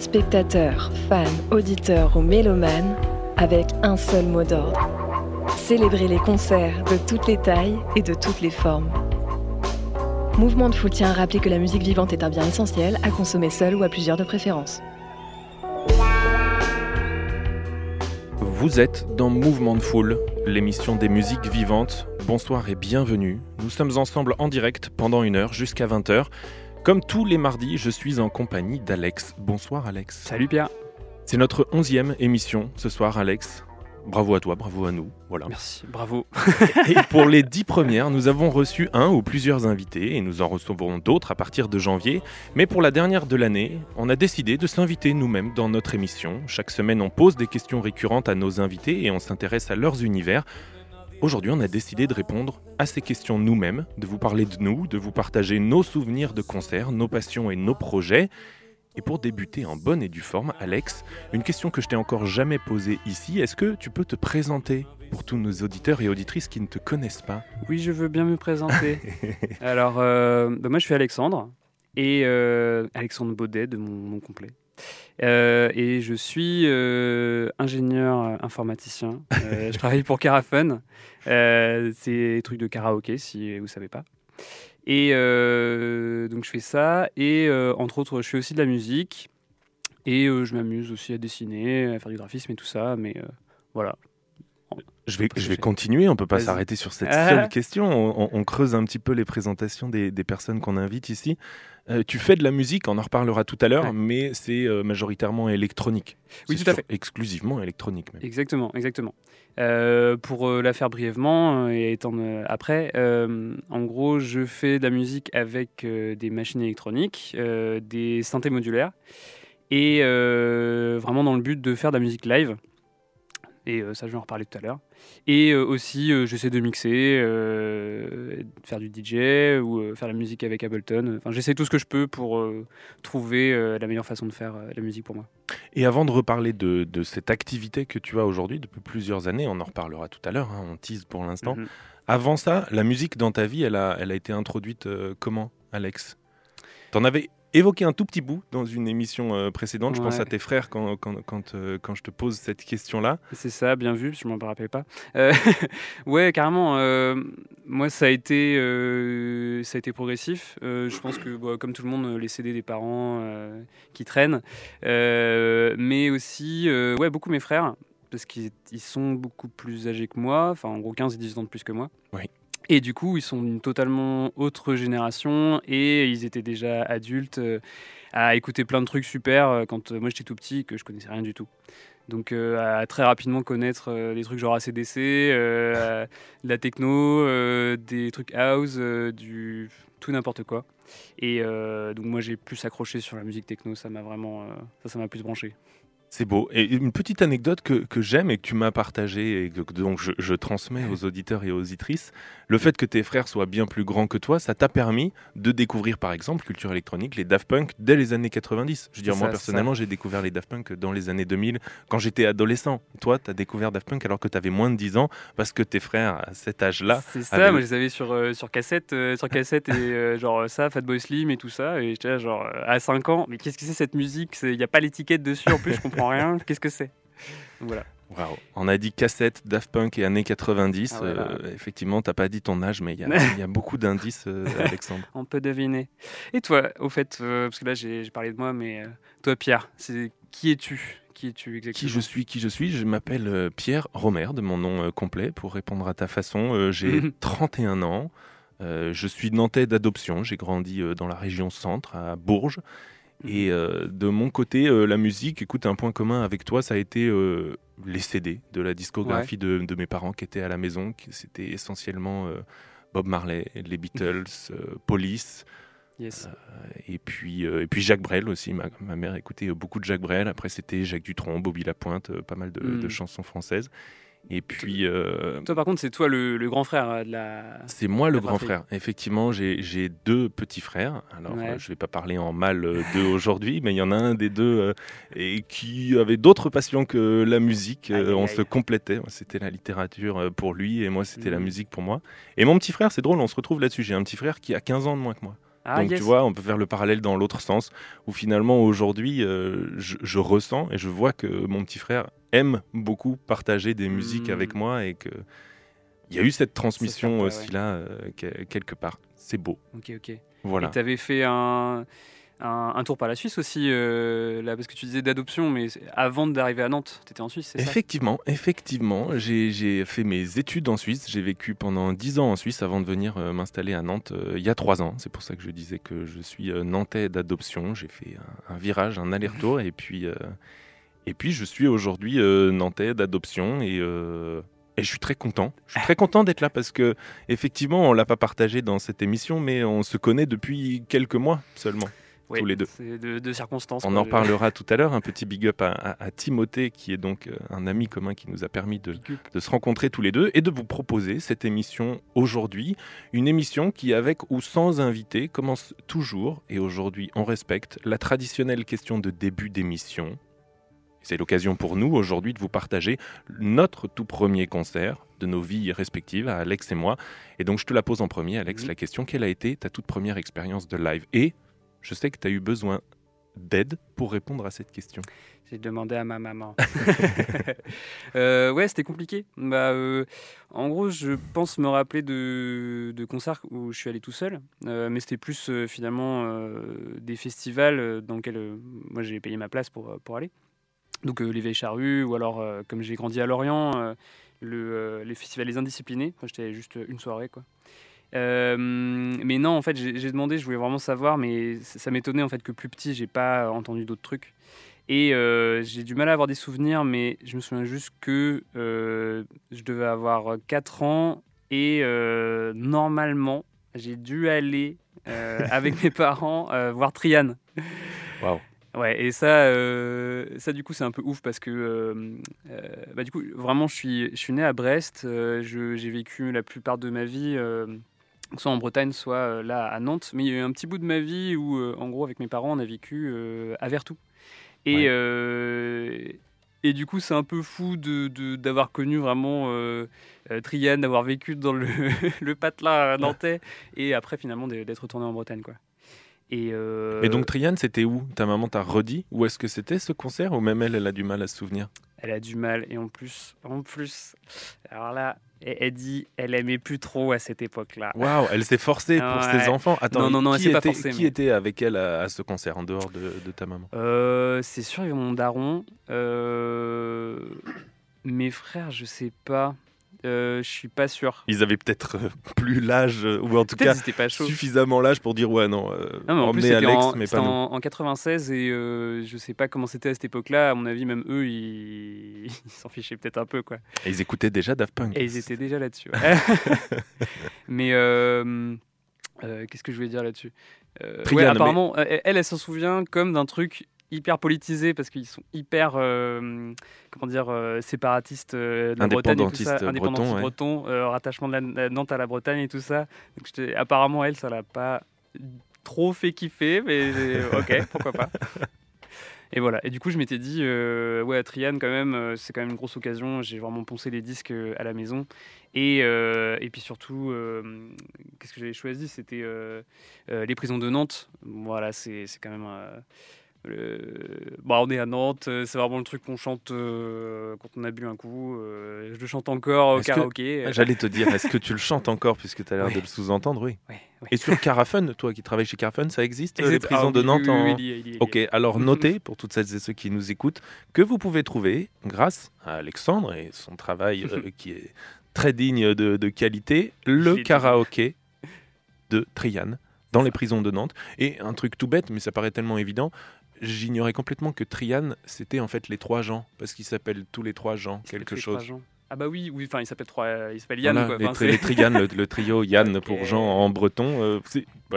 spectateurs, fans, auditeurs ou mélomanes avec un seul mot d'ordre. Célébrer les concerts de toutes les tailles et de toutes les formes. Mouvement de Foule tient à rappeler que la musique vivante est un bien essentiel à consommer seul ou à plusieurs de préférence. Vous êtes dans Mouvement de Foule, l'émission des musiques vivantes. Bonsoir et bienvenue. Nous sommes ensemble en direct pendant une heure jusqu'à 20h. Comme tous les mardis, je suis en compagnie d'Alex. Bonsoir Alex. Salut Pierre. C'est notre onzième émission ce soir Alex. Bravo à toi, bravo à nous. Voilà. Merci, bravo. et pour les dix premières, nous avons reçu un ou plusieurs invités et nous en recevrons d'autres à partir de janvier. Mais pour la dernière de l'année, on a décidé de s'inviter nous-mêmes dans notre émission. Chaque semaine, on pose des questions récurrentes à nos invités et on s'intéresse à leurs univers. Aujourd'hui, on a décidé de répondre à ces questions nous-mêmes, de vous parler de nous, de vous partager nos souvenirs de concerts, nos passions et nos projets. Et pour débuter en bonne et due forme, Alex, une question que je t'ai encore jamais posée ici, est-ce que tu peux te présenter pour tous nos auditeurs et auditrices qui ne te connaissent pas? Oui, je veux bien me présenter. Alors, euh, bah, moi je suis Alexandre, et euh, Alexandre Baudet de mon nom complet. Euh, et je suis ingénieur informaticien. je travaille pour Carafun. c'est des trucs de karaoké, si vous ne savez pas. Et euh, donc je fais ça. Et euh, entre autres, je fais aussi de la musique. Et euh, je m'amuse aussi à dessiner, à faire du graphisme et tout ça. Mais voilà. Je vais, je vais continuer, on ne peut pas s'arrêter sur cette seule question. On, creuse un petit peu les présentations des, des personnes qu'on invite ici. tu fais de la musique, on en reparlera tout à l'heure, mais c'est majoritairement électronique. Oui, tout à fait. Exclusivement électronique. Même. Exactement, exactement. Euh, pour euh, la faire brièvement euh, et étant après, en gros, je fais de la musique avec des machines électroniques, des synthés modulaires, et vraiment dans le but de faire de la musique live. Et ça, je vais en reparler tout à l'heure. Et aussi, j'essaie de mixer, faire du DJ ou faire la musique avec Ableton. Enfin, j'essaie tout ce que je peux pour trouver la meilleure façon de faire la musique pour moi. Et avant de reparler de, cette activité que tu as aujourd'hui depuis plusieurs années, on en reparlera tout à l'heure, hein, on tease pour l'instant. Mhm. Avant ça, la musique dans ta vie, elle a, elle a été introduite euh, comment, Alex? T'en avais évoqué un tout petit bout dans une émission euh, précédente. Je pense à tes frères quand, quand, quand, euh, quand je te pose cette question-là. C'est ça, bien vu, je ne m'en rappelais pas. Euh, ouais, carrément. moi, ça a, été, ça a été progressif. je pense que, bah, comme tout le monde, les CD des parents qui traînent. mais aussi, ouais, beaucoup mes frères, parce qu'ils sont beaucoup plus âgés que moi, enfin en gros 15 et 18 ans de plus que moi. Oui. Et du coup, ils sont une totalement autre génération et ils étaient déjà adultes euh, à écouter plein de trucs super euh, quand euh, moi j'étais tout petit que je connaissais rien du tout. Donc à très rapidement connaître des trucs genre ACDC, de la techno, des trucs house, du tout n'importe quoi. Et donc moi j'ai plus accroché sur la musique techno, ça m'a vraiment ça ça m'a plus branché. C'est beau. Et une petite anecdote que, que j'aime et que tu m'as partagée et que donc je, je, transmets aux auditeurs et aux auditrices, le fait que tes frères soient bien plus grands que toi, ça t'a permis de découvrir par exemple culture électronique, les Daft Punk dès les années 90. Je veux dire, moi personnellement, j'ai découvert les Daft Punk dans les années 2000 quand j'étais adolescent. Toi, tu as découvert Daft Punk alors que tu avais moins de 10 ans parce que tes frères à cet âge-là. C'est ça, moi je les avais sur, euh, sur cassette, euh, sur cassette et euh, genre ça, Fatboy Slim et tout ça. Et j'étais genre à 5 ans, mais qu'est-ce que c'est cette musique? Il n'y a pas l'étiquette dessus en plus, je comprends rien. Qu'est-ce que c'est? Voilà. On a dit cassette, Daft Punk et années 90. Ah euh, effectivement, t'as pas dit ton âge, mais il y, a beaucoup d'indices, euh, Alexandre. On peut deviner. Et toi, au fait, euh, parce que là j'ai parlé de moi, mais toi, Pierre, c'est qui es-tu? Qui es-tu exactement? Qui je suis Qui je suis? Je m'appelle Pierre Romer, de mon nom complet, pour répondre à ta façon. j'ai 31 ans. je suis nantais d'adoption. J'ai grandi dans la région centre, à Bourges. Et euh, de mon côté, euh, la musique, écoute, un point commun avec toi, ça a été euh, les CD de la discographie de, de, mes parents qui étaient à la maison. C'était essentiellement Bob Marley, les Beatles, Police. Yes. Et puis, et puis Jacques Brel aussi. Ma, ma mère écoutait beaucoup de Jacques Brel. Après, c'était Jacques Dutronc, Bobby Lapointe, pas mal de, Mm. de chansons françaises. Et puis, euh, Toi, par contre, c'est toi le, le grand frère euh, de la. c'est moi le grand frère. Effectivement, j'ai deux petits frères. Alors, Ouais. euh, je vais pas parler en mal d'eux aujourd'hui, mais il y en a un des deux euh, et qui avait d'autres passions que la musique. Aïe, on aïe. se complétait. C'était la littérature pour lui et moi, c'était la Mhm. musique pour moi. Et mon petit frère, c'est drôle, on se retrouve là-dessus. J'ai un petit frère qui a 15 ans de moins que moi. Ah, Donc yes. tu vois, on peut faire le parallèle dans l'autre sens, où finalement aujourd'hui, euh, je, je ressens et je vois que mon petit frère aime beaucoup partager des musiques Mm. avec moi et que il y a eu cette transmission aussi là euh, que- quelque part. C'est beau. Ok, ok. Voilà. Et tu avais fait un, un, un tour par la Suisse aussi, euh, là, parce que tu disais d'adoption, mais avant d'arriver à Nantes, tu étais en Suisse, c'est ça? Effectivement, effectivement, j'ai j'ai fait mes études en Suisse. J'ai vécu pendant 10 ans en Suisse avant de venir euh, m'installer à Nantes il y a 3 ans. C'est pour ça que je disais que je suis nantais d'adoption. J'ai fait un, un virage, un aller-retour, et puis et puis je suis aujourd'hui euh, nantais d'adoption et euh, et je suis très content. Je suis très content d'être là parce que effectivement, on l'a pas partagé dans cette émission, mais on se connaît depuis quelques mois seulement. Oui, tous les deux. C'est de, de circonstances. On quoi. en parlera tout à l'heure. Un petit big up à, à- à Timothée, qui est donc euh, un ami commun qui nous a permis de se rencontrer tous les deux et de vous proposer cette émission aujourd'hui. Une émission qui, avec ou sans invité, commence toujours, et aujourd'hui on respecte, la traditionnelle question de début d'émission. C'est l'occasion pour nous aujourd'hui de vous partager notre tout premier concert de nos vies respectives, à Alex et moi. Et donc je te la pose en premier, Alex, Mhm. la question, quelle a été ta toute première expérience de live? Et je sais que tu as eu besoin d'aide pour répondre à cette question. J'ai demandé à ma maman. Euh, ouais, c'était compliqué. Bah, euh, en gros, je pense me rappeler de, de concerts où je suis allé tout seul, Euh, mais c'était plus finalement des festivals dans lesquels moi j'ai payé ma place pour, pour aller. Donc euh, les Vieilles Charrues, ou alors euh, comme j'ai grandi à Lorient, euh, le, les festivals Les Indisciplinés. Moi j'étais juste une soirée quoi. Euh, mais non, en fait, j'ai demandé, je voulais vraiment savoir, mais ça, ça m'étonnait en fait que plus petit, j'ai pas entendu d'autres trucs. Et euh, j'ai du mal à avoir des souvenirs, mais je me souviens juste que euh, je devais avoir 4 ans et normalement, j'ai dû aller avec mes parents voir Triane. Waouh. Ouais, et ça, euh, ça du coup, c'est un peu ouf parce que, euh, euh, bah, du coup, vraiment, je suis, je suis né à Brest. j'ai vécu la plupart de ma vie, soit en Bretagne, soit là à Nantes. Mais il y a eu un petit bout de ma vie où, en gros, avec mes parents, on a vécu à Vertou. Et, Ouais. et du coup, c'est un peu fou de- d'avoir connu vraiment Triane, d'avoir vécu dans le, le patelin nantais, et après, finalement, d'être retourné en Bretagne, quoi. Et, euh, Et donc Triane, c'était où Ta maman t'a redit Où est-ce que c'était ce concert Ou même elle, elle a du mal à se souvenir Elle a du mal et en plus, en plus, alors là, elle, dit, elle aimait plus trop à cette époque-là. Waouh, elle s'est forcée pour Ouais. ses enfants. Attends, Non, non, non, elle qui, s'est pas était, forcée, qui mais- était avec elle à, à ce concert en dehors de, de ta maman Euh, c'est sûr, il y a mon daron. Euh, mes frères, je sais pas. Euh, je suis pas sûr. Ils avaient peut-être euh, plus l'âge, euh, ou en tout cas pas suffisamment l'âge pour dire ouais, non, euh, Non, mais en plus, Alex, en, mais pas nous. en, en 96 et euh, je sais pas comment c'était à cette époque-là. À mon avis, même eux, ils s'en fichaient peut-être un peu, quoi. Et ils écoutaient déjà Daft Punk. Et ils étaient déjà là-dessus. ouais. Mais euh, euh, qu'est-ce que je voulais dire là-dessus? Euh, ouais, mais- apparemment, euh, elle, elle s'en souvient comme d'un truc hyper politisé parce qu'ils sont hyper, euh, comment dire, euh, séparatistes euh, de la Bretagne et tout ça, Indépendantistes indépendantistes bretons, euh, rattachement de la, Nantes à la Bretagne et tout ça. Donc, apparemment, elle, ça l'a pas trop fait kiffer, mais ok, pourquoi pas. Et voilà. Et du coup, je m'étais dit, euh, ouais, Triane, quand même, euh, c'est quand même une grosse occasion. J'ai vraiment poncé les disques euh, à la maison. Et, euh, et puis surtout, euh, qu'est-ce que j'avais choisi? C'était euh, euh, Les prisons de Nantes. Voilà, c'est c'est quand même. Euh, bah, on est à Nantes, euh, c'est vraiment le truc qu'on chante euh, quand on a bu un coup. euh, je le chante encore au que- karaoké. euh, J'allais te dire, est-ce que tu le chantes encore puisque tu as l'air de le sous-entendre Oui. Et sur Carafun, toi qui travailles chez Carafun, ça existe, les c'est- prisons ah, de Nantes en... oui, il y a- il y a- il y a- Ok, alors notez pour toutes celles et ceux qui nous écoutent que vous pouvez trouver, grâce à Alexandre et son travail qui est très digne de, de qualité, le karaoké de Triane dans les prisons de Nantes. Et un truc tout bête, mais ça paraît tellement évident, j'ignorais complètement que Triane, c'était en fait les trois gens, parce qu'ils s'appellent tous les trois gens, quelque chose. Ah bah oui, oui, enfin il s'appelle trois, il s'appelle Yann. Voilà, quoi. les, Enfin, les le, le trio Yann pour. Jean en breton, euh,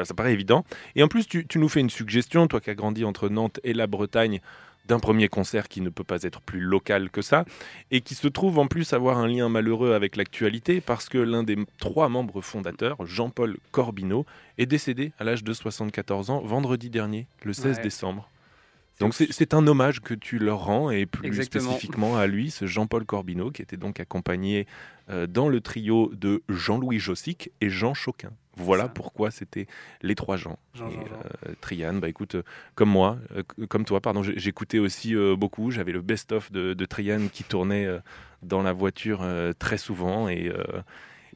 ça paraît évident. Et en plus, tu, tu nous fais une suggestion, toi qui as grandi entre Nantes et la Bretagne, d'un premier concert qui ne peut pas être plus local que ça, et qui se trouve en plus avoir un lien malheureux avec l'actualité, parce que l'un des trois membres fondateurs, Jean-Paul Corbineau, est décédé à l'âge de 74 ans vendredi dernier, le 16 Ouais. décembre. Donc c'est un hommage que tu leur rends, et plus Exactement. spécifiquement à lui, ce Jean-Paul Corbineau, qui était donc accompagné euh, dans le trio de Jean-Louis Jossic et Jean Choquin. Voilà pourquoi c'était les trois. Jean, Et, Jean, Jean. euh, Trian, bah écoute, euh, comme moi, euh, comme toi, pardon, j'écoutais aussi beaucoup. J'avais le best-of de, de Trian qui tournait dans la voiture très souvent. Et,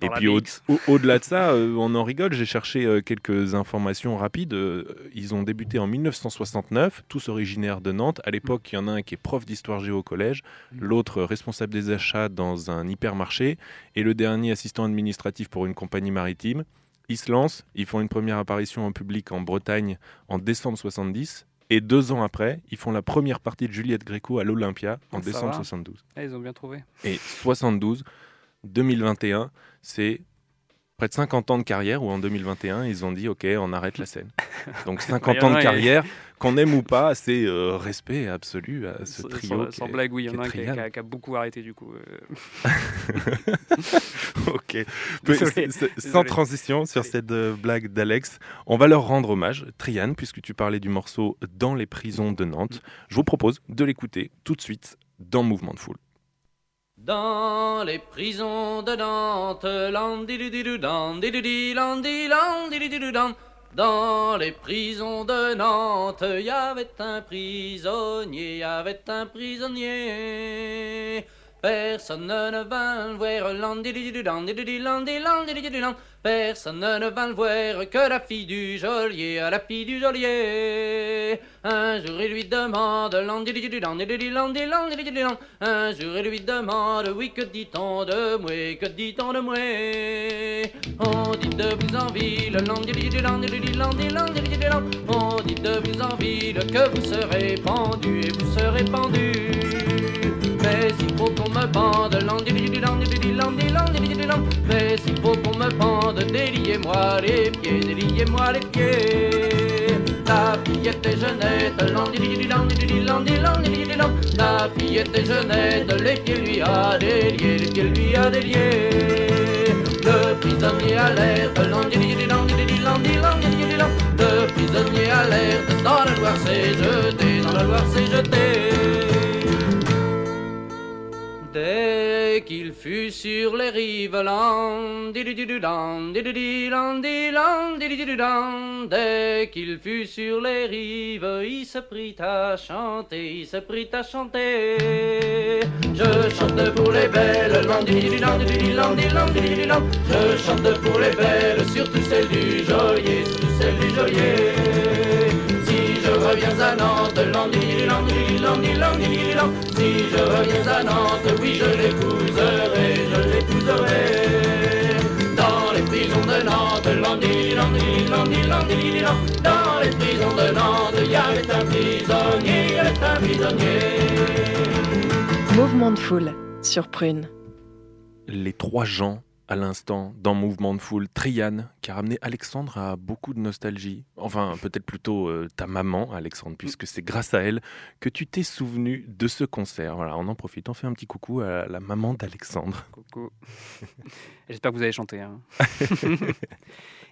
Dans et puis au- mix. au- au-delà de ça, euh, on en rigole. J'ai cherché euh, quelques informations rapides. Euh, ils ont débuté en 1969, tous originaires de Nantes. À l'époque, il y en a un qui est prof d'histoire géo au collège, Mm. l'autre responsable des achats dans un hypermarché, et le dernier assistant administratif pour une compagnie maritime. Ils se lancent, ils font une première apparition en public en Bretagne en décembre 70. Et deux ans après, ils font la première partie de Juliette Gréco à l'Olympia en ça décembre va. 72. Ah, ils ont bien trouvé. Et 72, 2021, c'est près de 50 ans de carrière où en 2021, ils ont dit OK, on arrête la scène. Donc 50 ans de carrière, qu'on aime ou pas, c'est euh, respect absolu à ce trio. sans, blague, oui, il y en a un qui a, qui beaucoup arrêté du coup. euh. ok. Désolé, Sans transition sur cette euh, blague d'Alex, on va leur rendre hommage. Trian, puisque tu parlais du morceau Dans les prisons de Nantes, je vous propose de l'écouter tout de suite dans Mouvement de Foule. Dans les prisons de Nantes. Dans les prisons de Nantes, y avait un prisonnier, y avait un prisonnier. Personne ne vint le voir. Personne ne vint le voir que la fille du geôlier, la fille du geôlier. Un jour il lui demande. Un jour il lui demande, oui, que dit-on de moi, que dit-on de moi? On dit de vous en ville. On dit de vous en ville que vous serez pendu et vous serez pendu. Mais il faut qu'on me pende. Mais il faut qu'on me pende, déliez-moi les pieds, déliez-moi les pieds. La fillette est jeunette, landidididoudan, dididi, landi, landidididoudan. La fillette est jeunette, les pieds lui a déliés, les pieds lui a déliés. Le prisonnier alerte. Le prisonnier alerte, dans la Loire s'est jeté, dans la Loire s'est jeté. Dès qu'il fut sur les rives, dès qu'il fut sur les rives, il se prit à chanter, il se prit à chanter. Je chante pour les belles, je chante pour les belles, surtout celles du geôlier, surtout celles du geôlier. Si je reviens à Nantes, oui je l'épouserai, je l'épouserai. Dans les prisons de Nantes. Dans les prisons de Nantes, il y avait un prisonnier, il y avait un prisonnier. Mouvement de foule sur Prune. les trois gens à l'instant dans Mouvement de Foule. Triane, qui a ramené Alexandre à beaucoup de nostalgie. Enfin, peut-être plutôt euh, ta maman, Alexandre, puisque c'est grâce à elle que tu t'es souvenu de ce concert. Voilà, on en profite. On fait un petit coucou à la maman d'Alexandre. Coucou. J'espère que vous avez chanté. hein.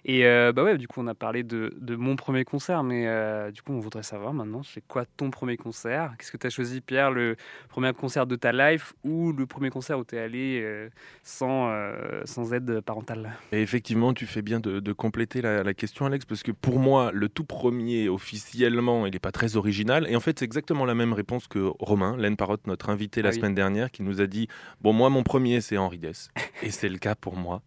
Et euh, bah ouais, du coup, on a parlé de, de mon premier concert, mais euh, du coup, on voudrait savoir maintenant, c'est quoi ton premier concert? Qu'est-ce que tu as choisi, Pierre Le premier concert de ta life ou le premier concert où tu es allé euh, sans, sans aide parentale? Et effectivement, tu fais bien de, de compléter la, la question, Alex, parce que pour moi, le tout premier, officiellement, il n'est pas très original. Et en fait, c'est exactement la même réponse que Romain, Laine Parotte, notre invité la Ah oui. semaine dernière, qui nous a dit Bon, moi, mon premier, c'est Henri Dess. Et c'est le cas pour moi.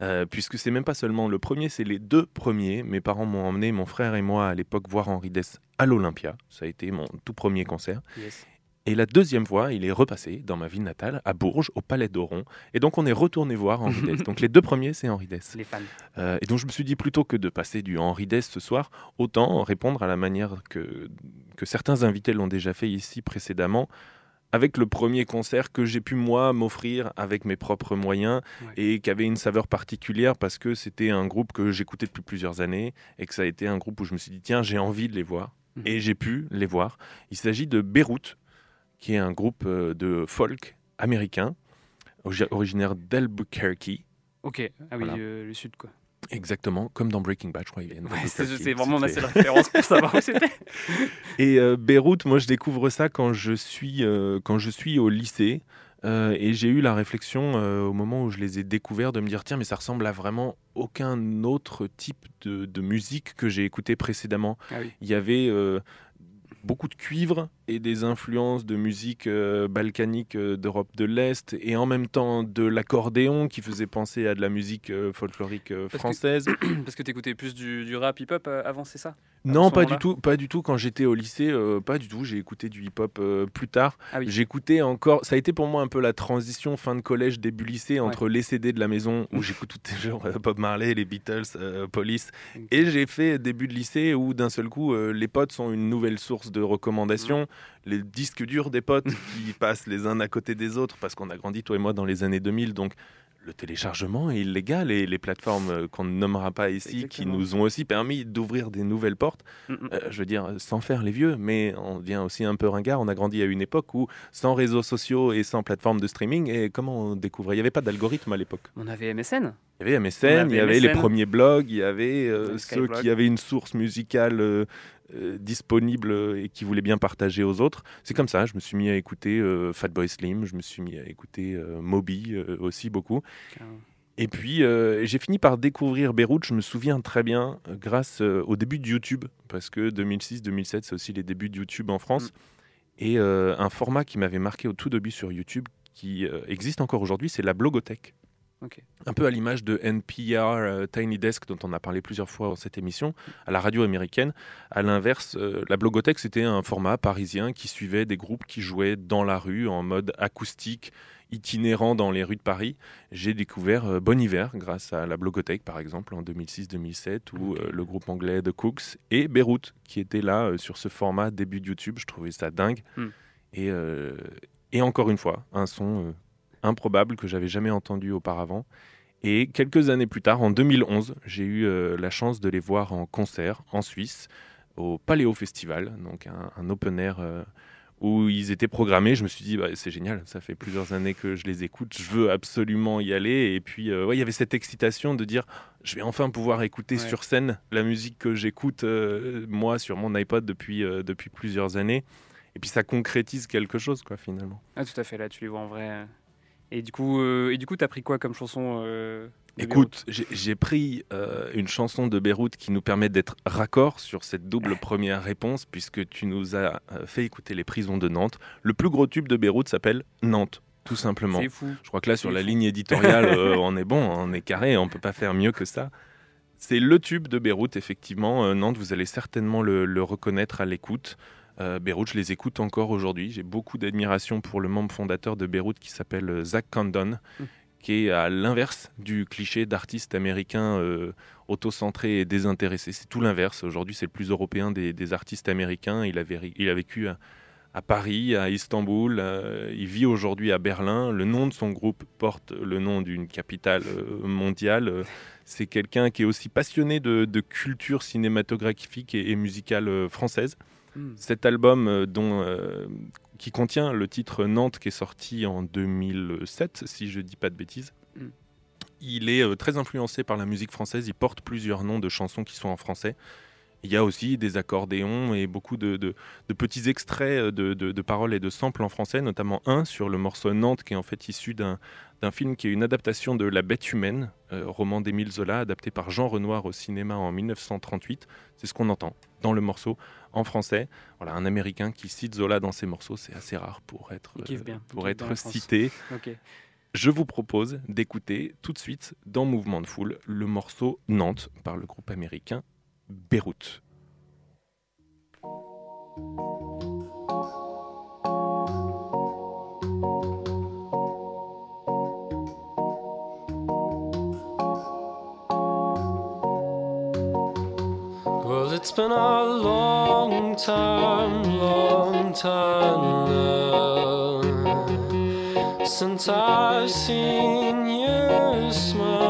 Euh, puisque c'est même pas seulement le premier, c'est les deux premiers. Mes parents m'ont emmené, mon frère et moi, à l'époque, voir Henri Dess à l'Olympia. Ça a été mon tout premier concert. Yes. Et la deuxième fois, il est repassé dans ma ville natale, à Bourges, au Palais d'Oron. Et donc, on est retourné voir Henri Dess. Donc, les deux premiers, c'est Henri Dess. Les fans. Euh, et donc je me suis dit plutôt que de passer du Henri Dess ce soir, autant répondre à la manière que, que certains invités l'ont déjà fait ici précédemment. Avec le premier concert que j'ai pu moi m'offrir avec mes propres moyens Ouais. et qui avait une saveur particulière parce que c'était un groupe que j'écoutais depuis plusieurs années et que ça a été un groupe où je me suis dit tiens j'ai envie de les voir Mhm. et j'ai pu les voir. Il s'agit de Beyrouth qui est un groupe euh, de folk américain origi- originaire d'Albuquerque. Ok, ah oui, Voilà. euh, le sud quoi. Exactement, comme dans Breaking Bad, je crois. Ouais, c'est c'est vraiment ma seule référence pour savoir où c'était. Et euh, Beyrouth, moi, je découvre ça quand je suis, euh, quand je suis au lycée. Euh, et j'ai eu la réflexion euh, au moment où je les ai découverts de me dire tiens mais ça ressemble à vraiment aucun autre type de, de musique que j'ai écouté précédemment. Ah oui. Il y avait euh, beaucoup de cuivre et des influences de musique euh, balkanique euh, d'Europe de l'Est et en même temps de l'accordéon qui faisait penser à de la musique euh, folklorique euh, Parce que- française. Parce que t'écoutais plus du, du rap hip-hop avant, c'est ça? Non, pas du tout, pas du tout. Quand j'étais au lycêt, euh, pas du tout. J'ai écouté du hip-hop euh, plus tard. Ah oui. J'écoutais encore. Ça a été pour moi un peu la transition fin de collège, début lycée entre les CD de la maison où j'écoute tout les jours euh, Bob Marley, les Beatles, Police, et j'ai fait début de lycée où d'un seul coup les potes sont une nouvelle source de recommandations. Les disques durs des potes qui passent les uns à côté des autres parce qu'on a grandi toi et moi dans les années 2000, donc. Le téléchargement est illégal et les plateformes euh, qu'on ne nommera pas ici, qui nous ont aussi permis d'ouvrir des nouvelles portes, Mm, mm. euh, je veux dire, sans faire les vieux, mais on devient aussi un peu ringard. On a grandi à une époque où, sans réseaux sociaux et sans plateforme de streaming, et comment on découvrait? Il n'y avait pas d'algorithme à l'époque. On avait MSN. Il y avait MSN, il y avait les premiers blogs, il y avait euh, ceux qui avaient une source musicale euh, euh, disponible et qui voulaient bien partager aux autres. C'est comme ça, je me suis mis à écouter euh, Fatboy Slim, je me suis mis à écouter euh, Moby aussi beaucoup. Et puis, j'ai fini par découvrir Beyrouth, je me souviens très bien, grâce au début de YouTube, parce que 2006-2007, c'est aussi les débuts de YouTube en France. Et euh, un format qui m'avait marqué au tout début sur YouTube, qui existe encore aujourd'hui, c'est la blogothèque. Un peu à l'image de NPR euh, Tiny Desk, dont on a parlé plusieurs fois dans cette émission, à la radio américaine. À l'inverse, euh, la blogothèque, c'était un format parisien qui suivait des groupes qui jouaient dans la rue en mode acoustique, itinérant dans les rues de Paris. J'ai découvert euh, Bon Hiver grâce à la blogothèque, par exemple, en 2006-2007, ou Ok. euh, le groupe anglais The Cooks et Beyrouth, qui était là sur ce format début de YouTube. Je trouvais ça dingue. Hmm. Et, et encore une fois, un son improbable que j'avais jamais entendu auparavant. Et quelques années plus tard, en 2011, j'ai eu euh, la chance de les voir en concert en Suisse, au Paléo Festival, donc un, un open air euh, où ils étaient programmés. Je me suis dit, bah, c'est génial, ça fait plusieurs années que je les écoute, je veux absolument y aller. Et puis, euh, ouais, il y avait cette excitation de dire, je vais enfin pouvoir écouter Ouais. sur scène la musique que j'écoute, moi, sur mon iPod depuis, depuis plusieurs années. Et puis, ça concrétise quelque chose, quoi, finalement. Ah, tout à fait, là, tu les vois en vrai. Et du coup, euh, et du coup, t'as pris quoi comme chanson euh, Écoute, j'ai- pris euh, une chanson de Beyrouth qui nous permet d'être raccord sur cette double première réponse, puisque tu nous as euh, fait écouter Les Prisons de Nantes. Le plus gros tube de Beyrouth s'appelle Nantes, tout simplement. C'est fou. Je crois que là, sur la fou. ligne éditoriale, on est bon, on est carré, on peut pas faire mieux que ça. C'est le tube de Beyrouth, effectivement. Nantes, vous allez certainement le, le reconnaître à l'écoute. Euh, Beyrouth, je les écoute encore aujourd'hui. J'ai beaucoup d'admiration pour le membre fondateur de Beyrouth qui s'appelle euh, Zach Condon, Mm. qui est à l'inverse du cliché d'artiste américain euh, autocentré et désintéressé. C'est tout l'inverse. Aujourd'hui, c'est le plus européen des, des artistes américains. Il a, véri- il a vécu à, à Paris, à Istanbul. euh, il vit aujourd'hui à Berlin. Le nom de son groupe porte le nom d'une capitale euh, mondiale. C'est quelqu'un qui est aussi passionné de, de culture cinématographique et, et musicale française. Hmm. Cet album euh, dont, euh, qui contient le titre Nantes qui est sorti en 2007, si je dis pas de bêtises. Mm. Il est euh, très influencé par la musique française. Il porte plusieurs noms de chansons qui sont en français. Il y a aussi des accordéons et beaucoup de, de- de petits extraits de, paroles et de samples en français, notamment un sur le morceau Nantes, qui est en fait issu d'un d'un film qui est une adaptation de La Bête humaine, euh, roman d'Émile Zola, adapté par Jean Renoir au cinéma en 1938. C'est ce qu'on entend dans le morceau en français. Voilà, un Américain qui cite Zola dans ses morceaux, c'est assez rare pour être, bien. Pour être cité. Je vous propose d'écouter tout de suite dans Mouvement de Foule le morceau Nantes par le groupe américain Beyrouth. it's been a long time, long time now since I've seen you smile.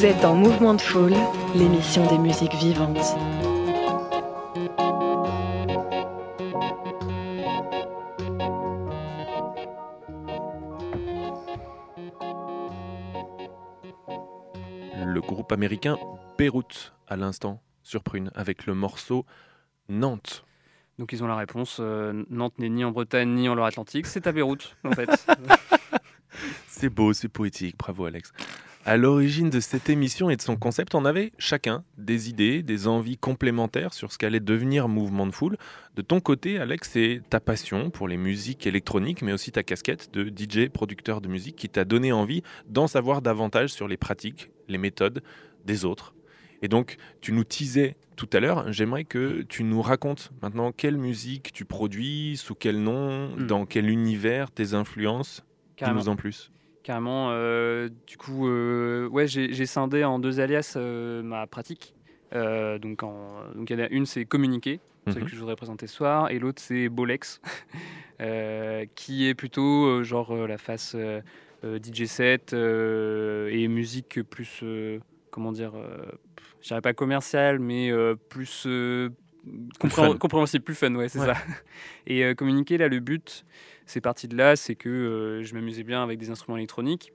Vous êtes dans Mouvement de Foule, l'émission des musiques vivantes. Américain Beyrouth, à l'instant, sur Prune, avec le morceau Nantes. Donc ils ont la réponse. euh, Nantes n'est ni en Bretagne ni en Loire-Atlantique, c'est à Beyrouth en fait. C'est beau, c'est poétique, bravo Alex. À l'origine de cette émission et de son concept, on avait chacun des idées, des envies complémentaires sur ce qu'allait devenir Mouvement de Foule. De ton côté, Alex, c'est ta passion pour les musiques électroniques, mais aussi ta casquette de DJ, producteur de musique, qui t'a donné envie d'en savoir davantage sur les pratiques, les méthodes des autres. Et donc, tu nous teasais tout à l'heure, j'aimerais que tu nous racontes maintenant quelle musique tu produis, sous quel nom, Hmm. dans quel univers, tes influences. Dis-nous en plus. Carrément. euh, du coup, euh, ouais, j'ai scindé en deux alias euh, ma pratique. Donc, en- donc il y en a une, c'est communiquer, celle Mhm. que je voudrais présenter ce soir, et l'autre, c'est Bolex, qui est plutôt genre la face DJ set et musique plus, comment dire, euh, je dirais pas commerciale, mais euh, plus, euh, compréhensible, plus fun, ouais, c'est Ouais. ça. Et communiquer, là, le but, c'est parti de là, c'est que je m'amusais bien avec des instruments électroniques.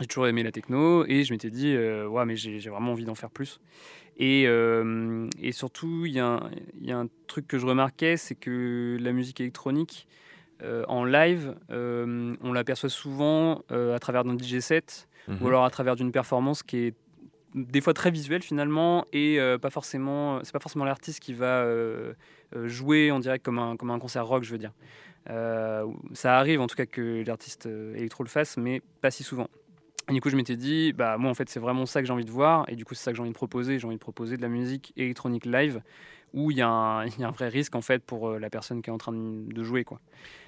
J'ai toujours aimé la techno et je m'étais dit, euh, ouais, mais j'ai vraiment envie d'en faire plus. Et, euh, et surtout, il y, a un- il y a un truc que je remarquais, c'est que la musique électronique euh, en live, on l'aperçoit souvent à travers d'un DJ set Mhm. ou alors à travers d'une performance qui est des fois très visuel finalement et euh, pas forcément c'est pas forcément l'artiste qui va euh, euh, jouer en direct comme un, comme un concert rock je veux dire. Euh, ça arrive en tout cas que l'artiste électro le fasse mais pas si souvent. Du coup je m'étais dit bah moi en fait c'est vraiment ça que j'ai envie de voir et du coup c'est ça que j'ai envie de proposer. J'ai envie de proposer de la musique électronique live où il y, y a un vrai risque en fait pour la personne qui est en train de jouer quoi.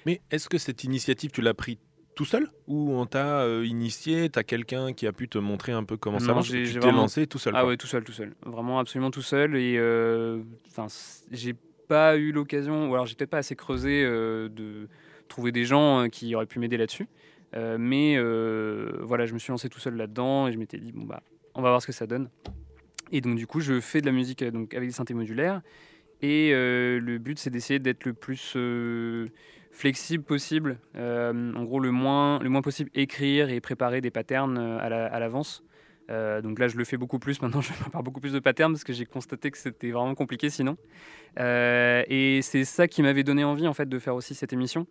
Mais est-ce que cette initiative, tu l'as pris tout seul Ou on t'a euh, initié T'as quelqu'un qui a pu te montrer un peu comment ça marche j'ai- Tu t'es vraiment- lancé tout seul Ah quoi. ouais, tout seul, tout seul. Vraiment absolument tout seul. Et euh, enfin, j'ai pas eu l'occasion, ou alors j'ai peut-être pas assez creusé euh, de trouver des gens euh, qui auraient pu m'aider là-dessus. Mais voilà, je me suis lancé tout seul là-dedans et je m'étais dit, bon bah, on va voir ce que ça donne. Et donc du coup, je fais de la musique donc, avec des synthés modulaires. Et le but, c'est d'essayer d'être le plus flexible possible. Euh, en gros, le moins, le moins possible écrire et préparer des patterns euh, à la- à l'avance. Euh, donc là, je le fais beaucoup plus. Maintenant, je prépare beaucoup plus de patterns parce que j'ai constaté que c'était vraiment compliqué sinon. Et c'est ça qui m'avait donné envie en fait de faire aussi cette émission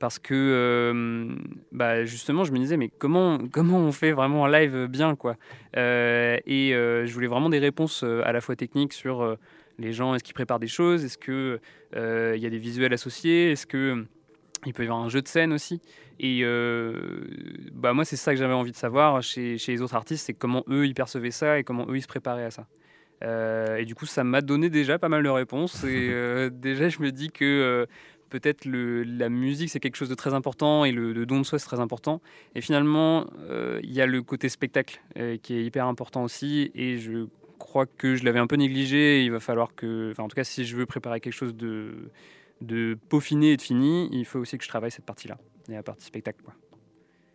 parce que bah, justement, je me disais mais comment comment on fait vraiment un live bien quoi? Et je voulais vraiment des réponses à la fois techniques sur les gens, est-ce qu'ils préparent des choses, est-ce que euh, y a des visuels associés, est-ce que il peut y avoir un jeu de scène aussi. Et euh, bah moi, c'est ça que j'avais envie de savoir chez, les autres artistes, c'est comment eux, ils percevaient ça et comment eux, ils se préparaient à ça. Euh, et du coup, ça m'a donné déjà pas mal de réponses. Et euh, déjà, je me dis que peut-être la musique, c'est quelque chose de très important et le, don de soi, c'est très important. Et finalement, il y a le côté spectacle qui est hyper important aussi. Et je crois que je l'avais un peu négligé. Il va falloir que, enfin, en tout cas, si je veux préparer quelque chose de, de peaufiné et de fini, il faut aussi que je travaille cette partie-là, la partie spectacle. Quoi.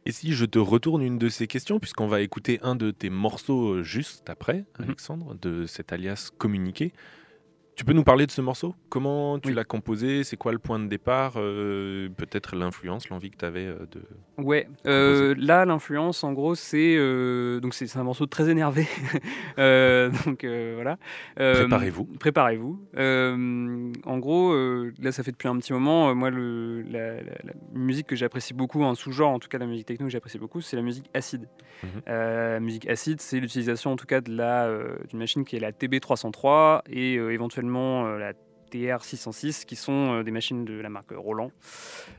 Et si je te retourne une de ces questions, puisqu'on va écouter un de tes morceaux euh, juste après, Mhm. Alexandre, de cet alias Communiqué. Tu peux nous parler de ce morceau? Comment tu Oui. l'as composé? C'est quoi le point de départ Euh, Peut-être l'influence, l'envie que tu avais de... Ouais, euh, là l'influence en gros c'est euh, donc c'est un morceau très énervé, Euh, donc euh, voilà. Euh, Préparez-vous. Préparez-vous. Euh, en gros, euh, là ça fait depuis un petit moment. euh, moi le, la, la- la musique que j'apprécie beaucoup, un sous-genre en tout cas la musique techno que j'apprécie beaucoup, c'est la musique acide. Mhm. Euh, la musique acide, c'est l'utilisation en tout cas de la euh, d'une machine qui est la TB303 et euh, éventuellement euh, la TR606 qui sont euh, des machines de la marque Roland.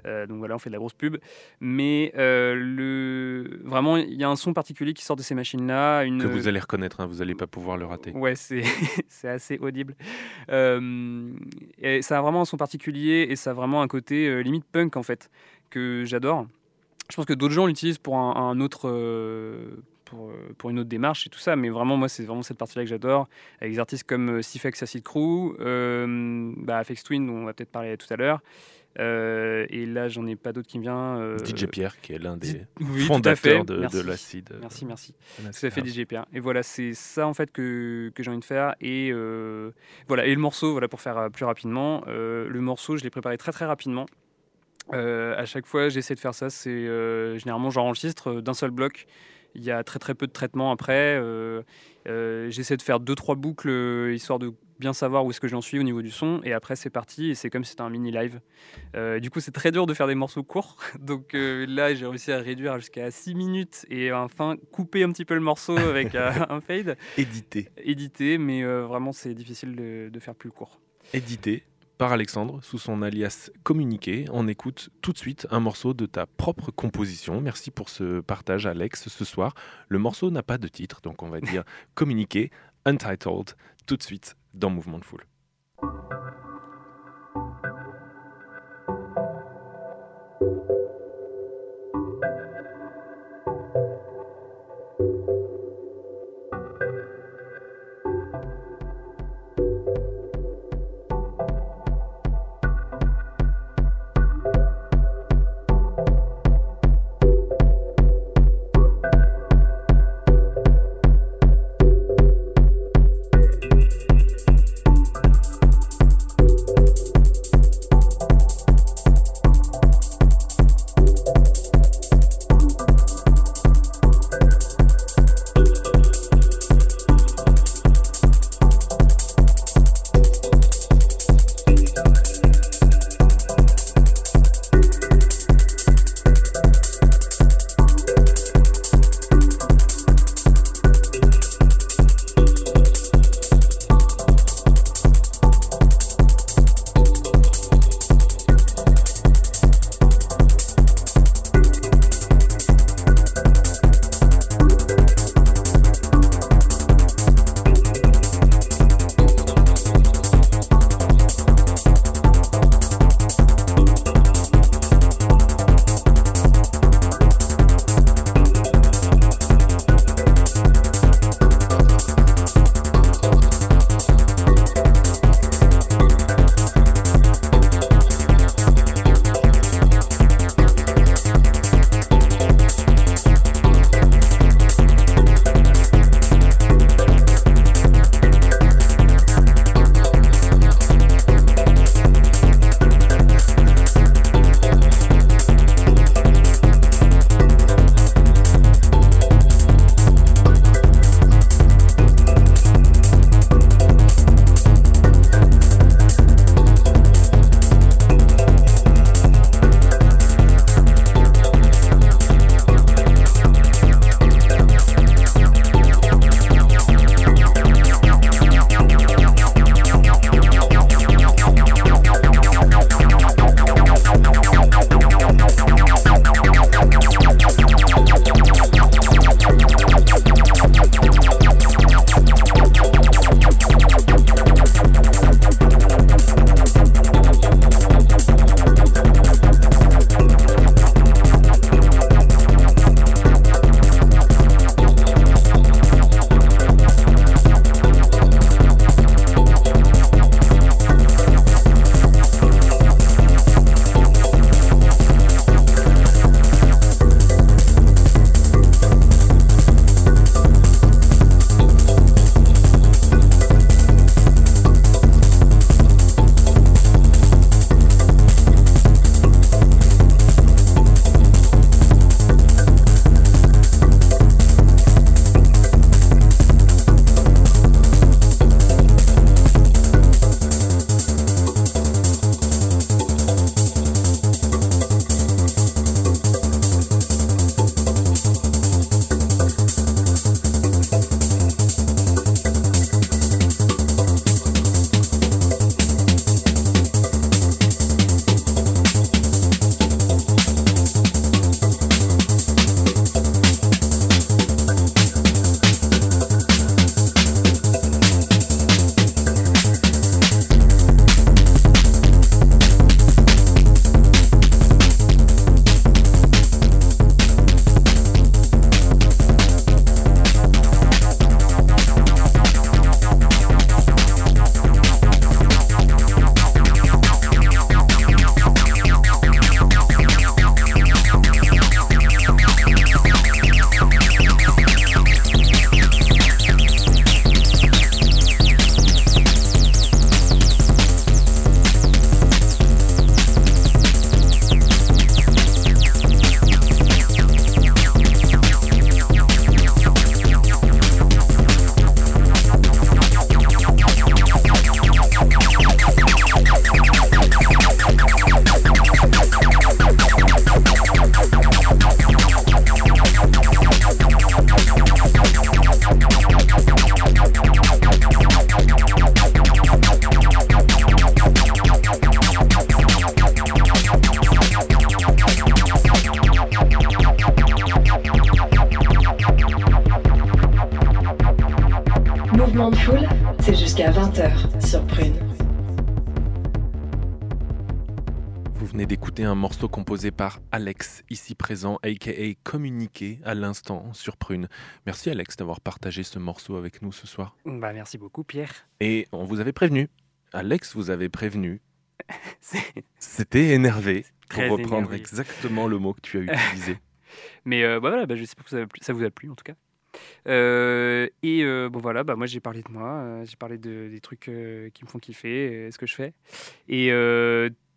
Euh, donc voilà, on fait de la grosse pub. Mais euh, le... vraiment, il y a un son particulier qui sort de ces machines-là. Une... Que vous allez reconnaître, hein, vous n'allez pas pouvoir le rater. Ouais, c'est c'est assez audible. Euh, et ça a vraiment un son particulier et ça a vraiment un côté limite punk en fait que j'adore. Je pense que d'autres gens l'utilisent pour un, un autre. Euh, pour, pour une autre démarche et tout ça, mais vraiment, moi, c'est vraiment cette partie-là que j'adore, avec des artistes comme euh, Sifex Acid Crew, euh, bah, Afex Twin, dont on va peut-être parler tout à l'heure, euh, et là, j'en ai pas d'autre qui me vient. euh, DJ Pierre, qui est l'un des oui, fondateurs de, de l'acide. Merci, merci. Tout à fait DJ Pierre. Et voilà, c'est ça en fait que, que j'ai envie de faire. Et euh, voilà, et le morceau, voilà pour faire plus rapidement, le morceau, je l'ai préparé très très rapidement. À chaque fois, j'essaie de faire ça. C'est généralement j'enregistre d'un seul bloc. Il y a très très peu de traitement après. Euh, euh, j'essaie de faire deux trois boucles euh, histoire de bien savoir où est-ce que j'en suis au niveau du son. Et après, c'est parti. Et c'est comme si c'était un mini live. Euh, du coup, c'est très dur de faire des morceaux courts. Donc euh, là, j'ai réussi à réduire jusqu'à 6 minutes et enfin couper un petit peu le morceau avec un fade. Édité. Édité, mais euh, vraiment, c'est difficile de, de faire plus court. Édité par Alexandre sous son alias Communiqué. On écoute tout de suite un morceau de ta propre composition. Merci pour ce partage, Alex, ce soir. Le morceau n'a pas de titre, donc on va dire Communiqué, Untitled, tout de suite dans Mouvement de Foule. Composé par Alex, ici présent, aka communiqué à l'instant sur Prune. Merci Alex d'avoir partagé ce morceau avec nous ce soir. Bah, merci beaucoup, Pierre. Et on vous avait prévenu. Alex vous avait prévenu. C'était énervé, pour reprendre énervé. exactement le mot que tu as utilisé. Mais euh, bah voilà, bah, j'espère que ça, vous a plu- ça vous a plu en tout cas. Euh, et euh, bon voilà, bah moi j'ai parlé de moi, euh, j'ai parlé de, des trucs qui me font kiffer, ce que je fais. Et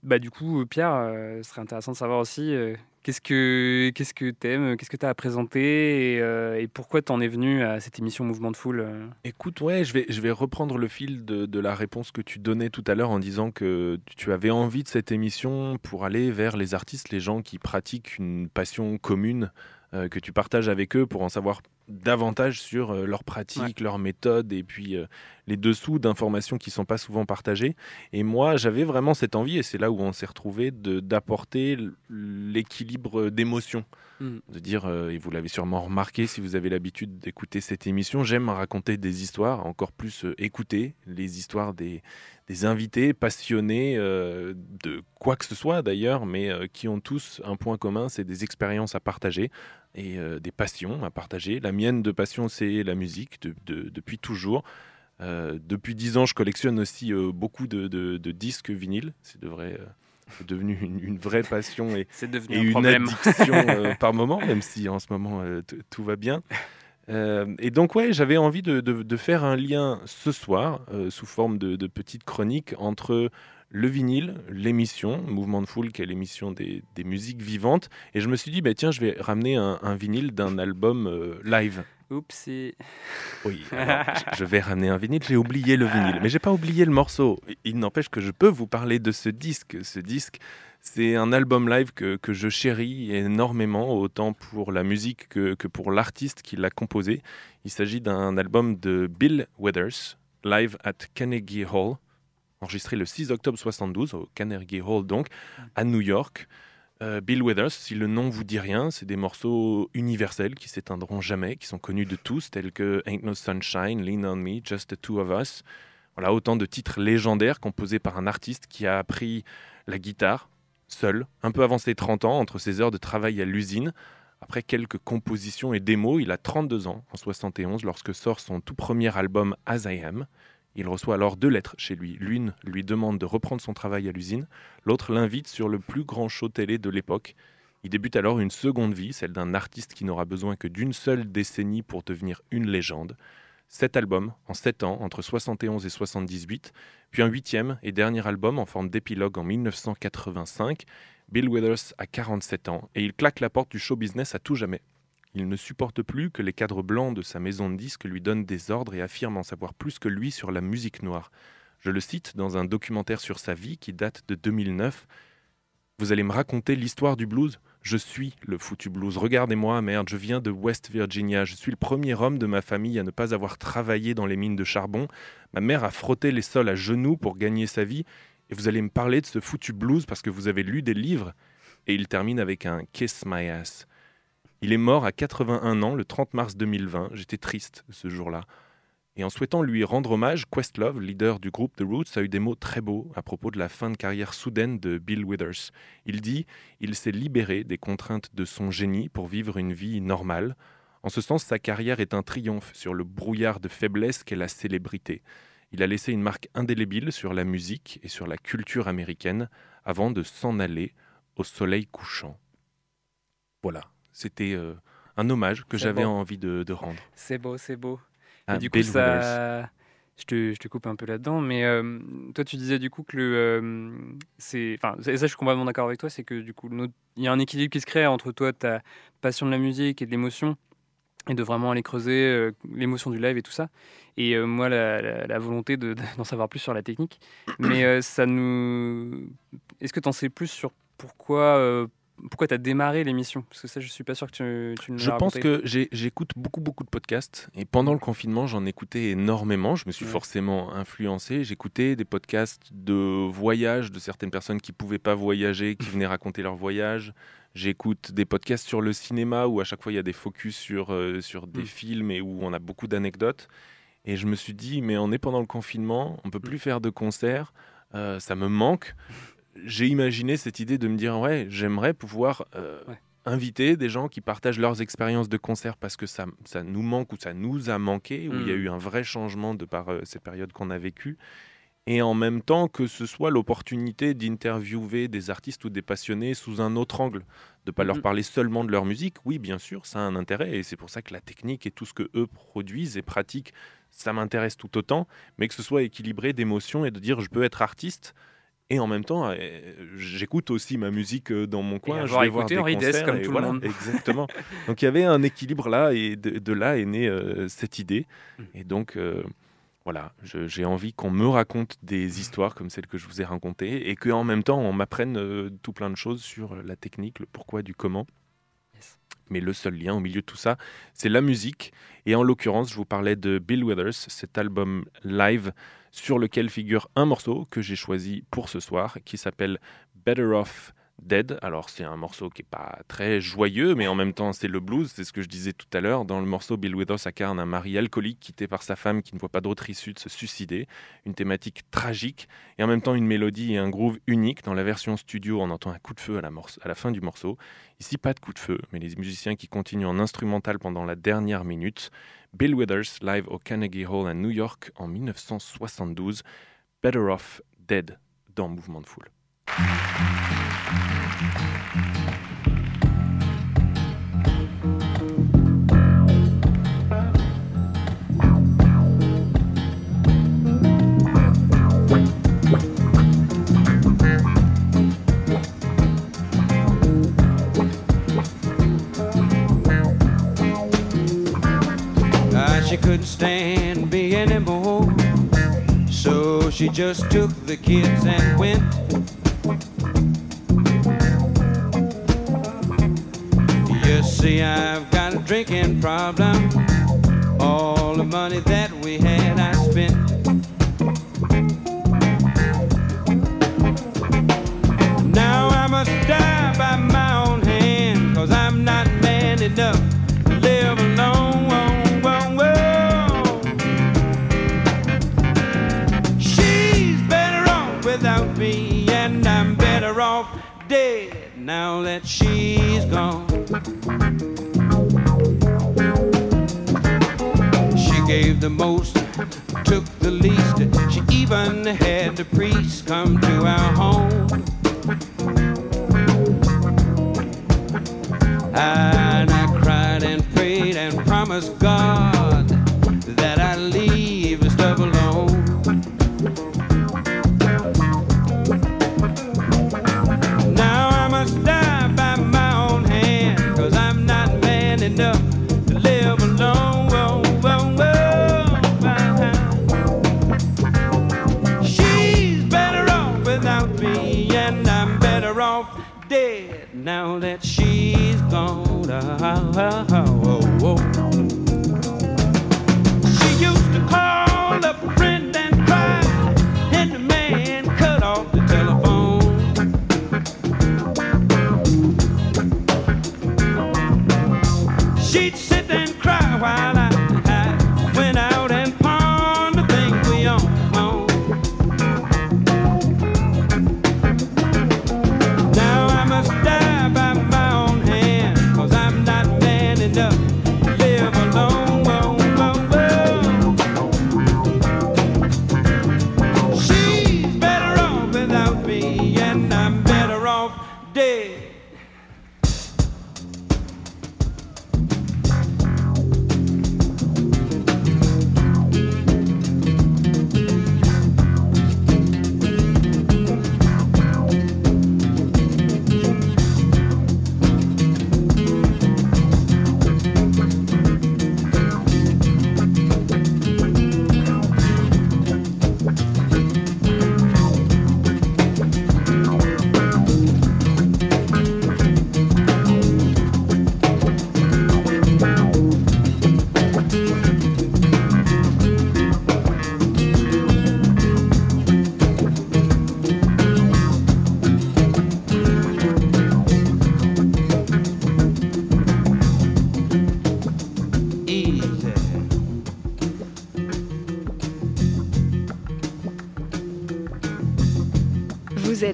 bah du coup, Pierre, euh, ce serait intéressant de savoir aussi euh, qu'est-ce que qu'est-ce que t'aimes, qu'est-ce que t'as à présenter et, euh, et pourquoi t'en es venu à cette émission Mouvement de Foule. euh? Écoute, ouais, je vais, reprendre le fil de, la réponse que tu donnais tout à l'heure en disant que tu avais envie de cette émission pour aller vers les artistes, les gens qui pratiquent une passion commune, euh, que tu partages avec eux pour en savoir davantage sur euh, leurs pratiques, leurs méthodes et puis euh, les dessous d'informations qui sont pas souvent partagées. Et moi, j'avais vraiment cette envie, et c'est là où on s'est retrouvé, d'apporter l'équilibre d'émotions. Mm. De dire, euh, et vous l'avez sûrement remarqué si vous avez l'habitude d'écouter cette émission, j'aime raconter des histoires, encore plus euh, écouter les histoires des, des invités passionnés de quoi que ce soit d'ailleurs, mais qui ont tous un point commun, c'est des expériences à partager et euh, des passions à partager. La mienne de passion, c'est la musique de- de- depuis toujours. Euh, depuis dix ans, je collectionne aussi euh, beaucoup de, disques vinyles. C'est devenu une, une vraie passion et, C'est devenu et un une problème. addiction par moment, même si en ce moment tout va bien. Et donc ouais, j'avais envie de, faire un lien ce soir sous forme de, petites chroniques entre le vinyle, l'émission Mouvement de Foule, qui est l'émission des, des musiques vivantes. Et je me suis dit, bah, tiens, je vais ramener un, un vinyle d'un album euh, live. Oups, et- Oui, alors, je- je vais ramener un vinyle. J'ai oublié le vinyle, mais j'ai pas oublié le morceau. Il n'empêche que je peux vous parler de ce disque. Ce disque, c'est un album live que, que je chéris énormément, autant pour la musique que, que pour l'artiste qui l'a composé. Il s'agit d'un album de Bill Withers, live at Carnegie Hall, enregistré le 6 octobre 72 au Carnegie Hall, donc à New York. Euh, Bill Withers, si le nom vous dit rien, c'est des morceaux universels qui s'éteindront jamais, qui sont connus de tous, tels que Ain't No Sunshine, Lean on Me, Just the Two of Us. Voilà, autant de titres légendaires composés par un artiste qui a appris la guitare seul, un peu avant ses 30 ans, entre ses heures de travail à l'usine. Après quelques compositions et démos, il a 32 ans, en 71, lorsque sort son tout premier album As I Am. Il reçoit alors deux lettres chez lui. L'une lui demande de reprendre son travail à l'usine, l'autre l'invite sur le plus grand show télé de l'époque. Il débute alors une seconde vie, celle d'un artiste qui n'aura besoin que d'une seule décennie pour devenir une légende. Sept albums en sept ans, entre 71 et 78, puis un huitième et dernier album en forme d'épilogue en 1985. Bill Withers a 47 ans et il claque la porte du show business à tout jamais. Il ne supporte plus que les cadres blancs de sa maison de disques lui donnent des ordres et affirme en savoir plus que lui sur la musique noire. Je le cite dans un documentaire sur sa vie qui date de 2009. Vous allez me raconter l'histoire du blues? Je suis le foutu blues. Regardez-moi, merde, je viens de West Virginia. Je suis le premier homme de ma famille à ne pas avoir travaillé dans les mines de charbon. Ma mère a frotté les sols à genoux pour gagner sa vie. Et vous allez me parler de ce foutu blues parce que vous avez lu des livres? Et il termine avec un Kiss My Ass. Il est mort à 81 ans le 30 mars 2020. J'étais triste ce jour-là. Et en souhaitant lui rendre hommage, Questlove, leader du groupe The Roots, a eu des mots très beaux à propos de la fin de carrière soudaine de Bill Withers. Il dit Il s'est libéré des contraintes de son génie pour vivre une vie normale. En ce sens, sa carrière est un triomphe sur le brouillard de faiblesse qu'est la célébrité. Il a laissé une marque indélébile sur la musique et sur la culture américaine avant de s'en aller au soleil couchant. Voilà, c'était euh, un hommage que j'avais envie de, de rendre. C'est beau, c'est beau. Et du coup, ça. Je te, je te coupe un peu là-dedans, mais euh, toi, tu disais du coup que le. euh, c'est, enfin, et ça, je suis complètement d'accord avec toi, c'est que du coup, il y a un équilibre qui se crée entre toi, ta passion de la musique et de l'émotion, et de vraiment aller creuser euh, l'émotion du live et tout ça. Et moi, la, la- la volonté de- d'en savoir plus sur la technique. Mais ça nous. Est-ce que tu en sais plus sur pourquoi. Pourquoi tu as démarré l'émission? Parce que ça, je suis pas sûr que tu, tu nous Je pense que j'écoute beaucoup, beaucoup de podcasts. Et pendant le confinement, j'en écoutais énormément. Je me suis Ouais. forcément influencé. J'écoutais des podcasts de voyage de certaines personnes qui pouvaient pas voyager, qui venaient raconter leur voyage. J'écoute des podcasts sur le cinéma où à chaque fois il y a des focus sur, euh, sur des Mm. films et où on a beaucoup d'anecdotes. Et je me suis dit, mais on est pendant le confinement, on peut plus faire de concerts, euh, ça me manque. J'ai imaginé cette idée de me dire, ouais, j'aimerais pouvoir euh, Ouais. inviter des gens qui partagent leurs expériences de concert parce que ça, ça nous manque ou ça nous a manqué, où il y a Mm. eu un vrai changement de par euh, ces périodes qu'on a vécues. Et en même temps que ce soit l'opportunité d'interviewer des artistes ou des passionnés sous un autre angle, de pas leur Mhm. parler seulement de leur musique. Oui, bien sûr, ça a un intérêt et c'est pour ça que la technique et tout ce que eux produisent et pratiquent, ça m'intéresse tout autant, mais que ce soit équilibré d'émotions et de dire je peux être artiste et en même temps, euh, j'écoute aussi ma musique euh, dans mon coin. je vais voir des Henri concerts comme tout le monde. Exactement. donc il y avait un équilibre là et de, de là est née euh, cette idée. Mm. Et donc voilà, j'ai envie qu'on me raconte des histoires comme celles que je vous ai racontées et qu'en même temps on m'apprenne euh, tout plein de choses sur la technique, le pourquoi du comment. Yes. Mais le seul lien au milieu de tout ça, c'est la musique. Et en l'occurrence, je vous parlais de Bill Withers, cet album live sur lequel figure un morceau que j'ai choisi pour ce soir, qui s'appelle Better Off Dead. Alors c'est un morceau qui est pas très joyeux, mais en même temps c'est le blues, c'est ce que je disais tout à l'heure. Dans le morceau, Bill Withers incarne un mari alcoolique quitté par sa femme qui ne voit pas d'autre issue de se suicider. Une thématique tragique et en même temps une mélodie et un groove unique. Dans la version studio, on entend un coup de feu à la fin du morceau. Ici, pas de coup de feu, mais les musiciens qui continuent en instrumental pendant la dernière minute. Bill Withers, live au Carnegie Hall à New York en 1972. Better Off Dead dans Mouvement de Foule. Ah, she couldn't stand me anymore. So she just took the kids and went. See, I've got a drinking problem. All the money that we had, I spent. Now I must die by my own hand, cause I'm not man enough to live alone. Whoa, whoa, whoa. She's better off without me, and I'm better off dead now she's the most, took the least. She even had the priest come to our home. I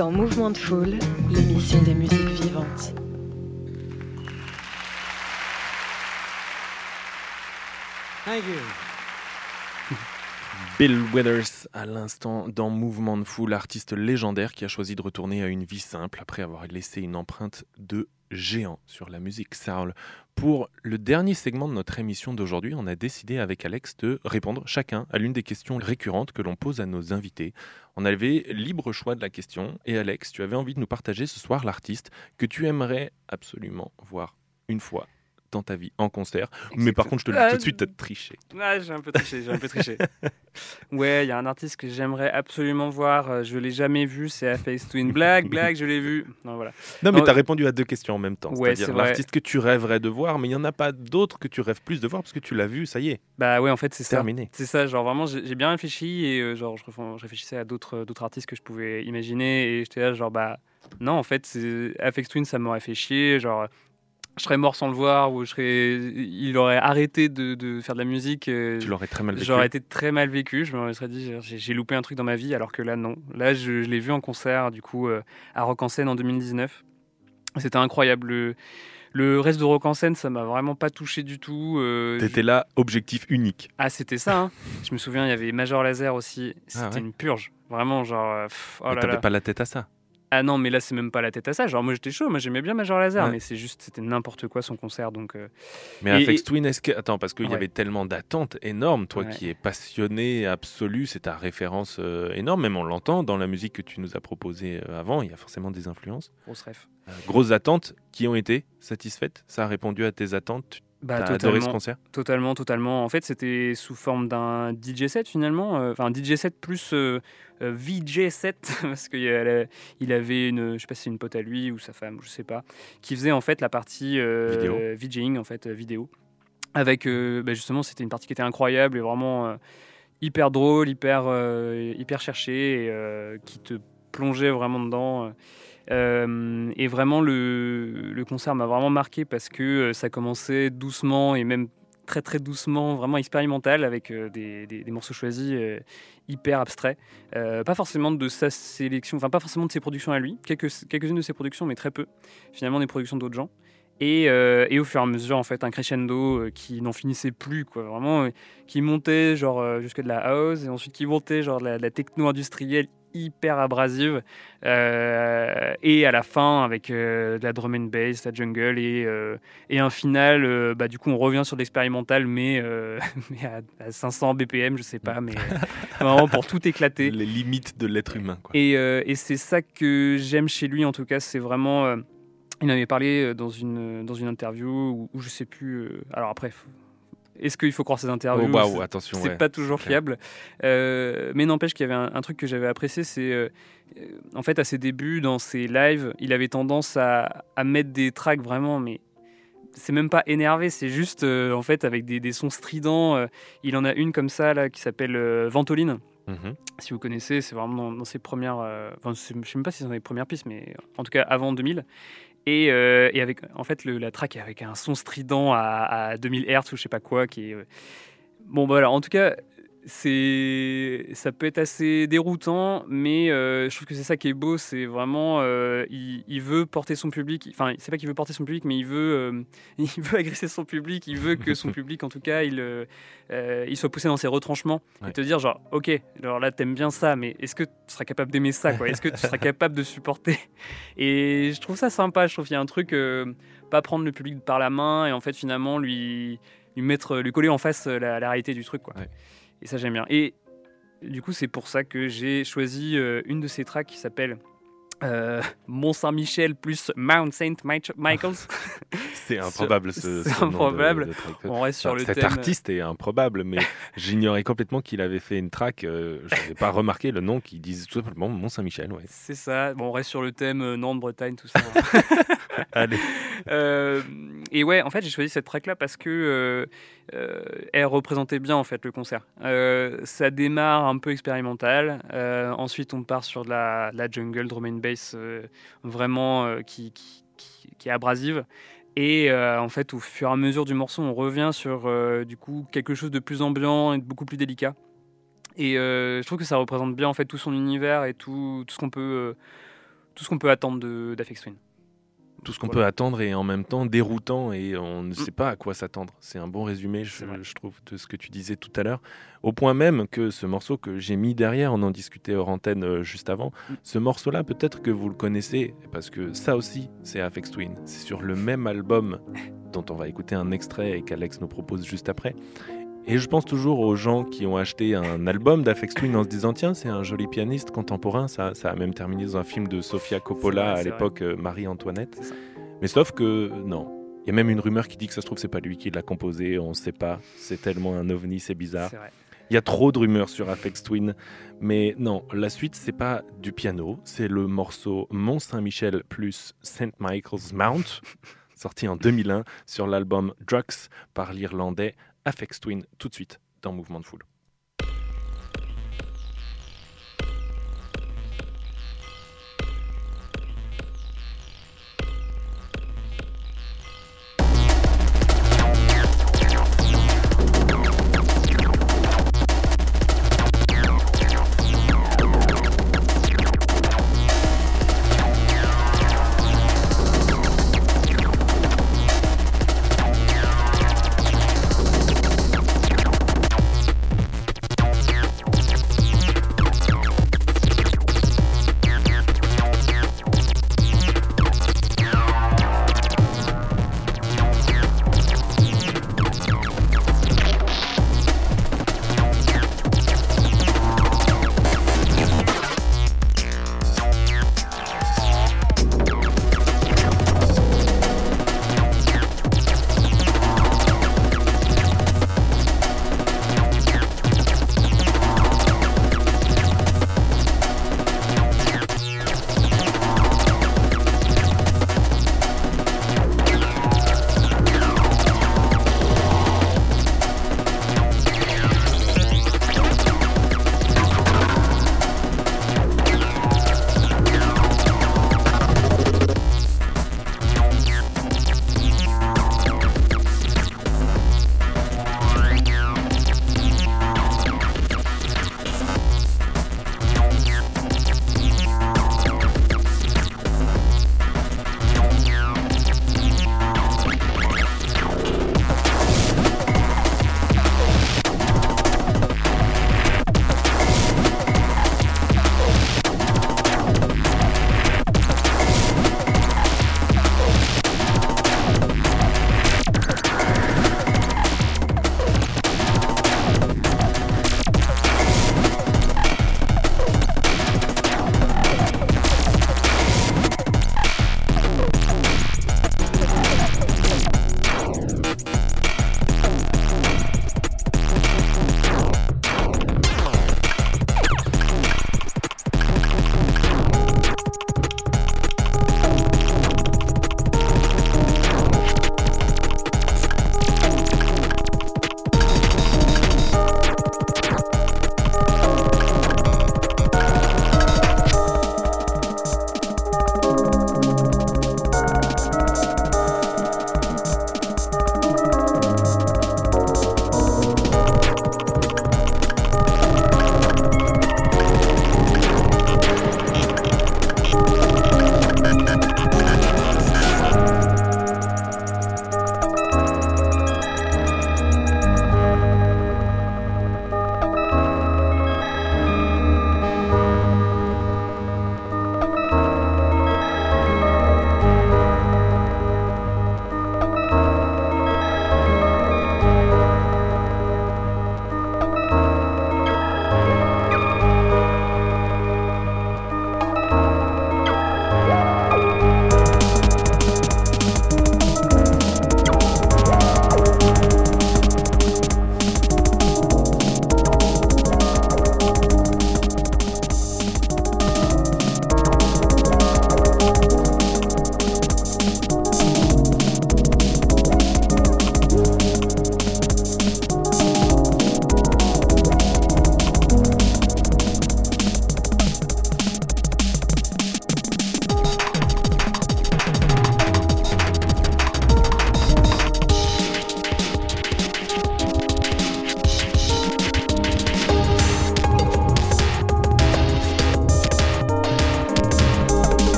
dans Mouvement de Foule, l'émission des musiques vivantes. Thank you. Bill Withers, à l'instant, dans Mouvement de Foule, artiste légendaire qui a choisi de retourner à une vie simple après avoir laissé une empreinte de géant sur la musique soul. Pour le dernier segment de notre émission d'aujourd'hui, on a décidé avec Alex de répondre chacun à l'une des questions récurrentes que l'on pose à nos invités. On avait libre choix de la question et Alex, tu avais envie de nous partager ce soir l'artiste que tu aimerais absolument voir une fois dans ta vie en concert. Mais par contre, je te le dis tout de suite, t'as triché. Ah, j'ai un peu triché, j'ai un peu triché. ouais, il y a un artiste que j'aimerais absolument voir. euh, Je l'ai jamais vu, c'est Face Twin. Blague, blague, je l'ai vu. Non, voilà. Non, mais tu as répondu à deux questions en même temps. Ouais, C'est-à-dire l'artiste que tu rêverais de voir, mais il n'y en a pas d'autres que tu rêves plus de voir parce que tu l'as vu, ça y est, Bah ouais, en fait, c'est ça. terminé. C'est ça, genre vraiment, j'ai bien réfléchi et euh, genre je, réfléchissais à d'autres artistes que je pouvais imaginer et j'étais là genre bah non en fait Aphex Twin ça m'aurait fait chier genre je serais mort sans le voir ou je serais il aurait arrêté de, de faire de la musique euh, Tu l'aurais très mal vécu. j'aurais été très mal vécu je me serais dit j'ai loupé un truc dans ma vie alors que là non là je, je l'ai vu en concert du coup euh, à Rock en scène en 2019 c'était incroyable le, le reste de Rock en scène ça m'a vraiment pas touché du tout euh, T'étais là, objectif unique. ah, c'était ça. hein. Je me souviens, il y avait Major Laser aussi. C'était Ah ouais. une purge. Vraiment, genre. euh, pff, oh T'avais pas la tête à ça. Ah non, mais là, c'est même pas la tête à ça. Genre, moi, j'étais chaud. Moi, j'aimais bien Major Laser, Ouais. mais c'est juste, c'était n'importe quoi son concert. Donc, euh, Mais Et- Afex et- Twin, est-ce que. Attends, parce qu'il y avait tellement d'attentes énormes. Toi Ouais. qui es passionné absolu, c'est ta référence euh, énorme. Même on l'entend dans la musique que tu nous as proposée euh, avant. Il y a forcément des influences. grosse ref. Grosses attentes qui ont été satisfaites? Ça a répondu à tes attentes. Bah, T'as adoré ce totalement, concert? Totalement, totalement. En fait, c'était sous forme d'un DJ set finalement. Euh, Enfin, un DJ set plus euh, euh, VJ set parce qu'il il avait une, je sais pas si c'est une pote à lui ou sa femme, je sais pas, qui faisait en fait la partie euh. VJing en fait vidéo. Avec euh, bah, justement, c'était une partie qui était incroyable et vraiment hyper drôle, hyper hyper cherchée et qui te plongeait vraiment dedans. Euh. Et vraiment, le, concert m'a vraiment marqué parce que euh, ça commençait doucement et même très très doucement, vraiment expérimental avec euh, des, des- morceaux choisis hyper abstraits. Pas forcément de sa sélection, enfin pas forcément de ses productions à lui, quelques, quelques-unes de ses productions, mais très peu. Finalement, des productions d'autres gens. Et, et au fur et à mesure, en fait, un crescendo qui n'en finissait plus, quoi. Vraiment, qui montait genre jusque de la house et ensuite qui montait genre de la, de la techno industrielle hyper abrasive euh, et à la fin avec euh, de la drum and bass, la jungle et, euh, et un final bah, du coup on revient sur l'expérimental mais, mais à, à 500 BPM je sais pas mais vraiment pour tout éclater Les limites de l'être humain. Quoi. et, et c'est ça que j'aime chez lui, en tout cas, c'est vraiment. il en avait parlé dans une, dans une interview où, où je sais plus. euh, alors après, faut- est-ce qu'il faut croire ces interviews Oh, C'est- attention. C'est ouais. pas toujours fiable. Euh, mais n'empêche qu'il y avait un, un truc que j'avais apprécié, c'est. euh, euh, en fait, à ses débuts, dans ses lives, il avait tendance à, à mettre des tracks vraiment, mais. C'est même pas énervé, c'est juste euh, en fait avec des, des sons stridents. il en a une comme ça là qui s'appelle Ventoline Mhm. si vous connaissez, c'est vraiment dans, dans ses premières. euh, enfin, je sais même pas si c'est dans les premières pistes, mais en tout cas avant 2000. Et, euh, et avec, en fait, la track avec un son strident à, à 2000 Hz ou je sais pas quoi, qui euh, Bon, bah, voilà, en tout cas, c'est, ça peut être assez déroutant, mais euh, je trouve que c'est ça qui est beau, c'est vraiment, euh, il, il veut porter son public, enfin, c'est pas qu'il veut porter son public, mais il veut, euh, il veut agresser son public, il veut que son public, en tout cas, il, il soit poussé dans ses retranchements Ouais. et te dire genre, ok, alors là, t'aimes bien ça, mais est-ce que tu seras capable d'aimer ça, quoi? Est-ce que tu seras capable de supporter? Et je trouve ça sympa, je trouve qu'il y a un truc, pas prendre le public par la main et en fait, finalement, lui, lui mettre, lui coller en face la, la réalité du truc, quoi. Ouais. Et ça, j'aime bien. Et du coup, c'est pour ça que j'ai choisi euh, une de ces tracks qui s'appelle euh, Mont Saint-Michel plus Mount Saint Mich- Michaels. C'est improbable ce, ce nom de- improbable. de track. On reste sur Enfin, le Cet thème. artiste est improbable, mais j'ignorais complètement qu'il avait fait une track. euh, je n'avais pas remarqué le nom qui disait tout simplement Mont Saint-Michel. Ouais. C'est ça. Bon, on reste sur le thème euh, Nantes, Bretagne, tout ça. Allez. Et ouais, en fait, j'ai choisi cette track-là parce que elle représentait bien en fait le concert. Ça démarre un peu expérimental. Ensuite, on part sur de la, de la jungle, drum and bass, euh, vraiment euh, qui, est abrasive. Et euh, en fait, au fur et à mesure du morceau, on revient sur du coup quelque chose de plus ambiant et de beaucoup plus délicat. Et je trouve que ça représente bien en fait tout son univers et tout, tout ce qu'on peut, tout ce qu'on peut attendre d'Afex Twin. Tout ce qu'on Voilà. peut attendre et en même temps déroutant et on ne Mm. sait pas à quoi s'attendre. C'est un bon résumé, je trouve, de ce que tu disais tout à l'heure. Au point même que ce morceau que j'ai mis derrière, on en discutait hors antenne euh, juste avant, Mm. ce morceau-là, peut-être que vous le connaissez, parce que ça aussi, c'est Afex Twin. C'est sur le même album dont on va écouter un extrait et qu'Alex nous propose juste après. Et je pense toujours aux gens qui ont acheté un album d'Afex Twin en se disant tiens c'est un joli pianiste contemporain. Ça, ça a même terminé dans un film de Sofia Coppola vrai, à l'époque euh, Marie-Antoinette. Mais sauf que non. Il y a même une rumeur qui dit que ça se trouve c'est pas lui qui l'a composé. On sait pas. C'est tellement un ovni c'est bizarre. Il y a trop de rumeurs sur Afex Twin. Mais non la suite c'est pas du piano. C'est le morceau Mont Saint-Michel plus St Michael's Mount sorti en 2001 sur l'album Drugs par l'Irlandais Afex Twin tout de suite dans Mouvement de Foule.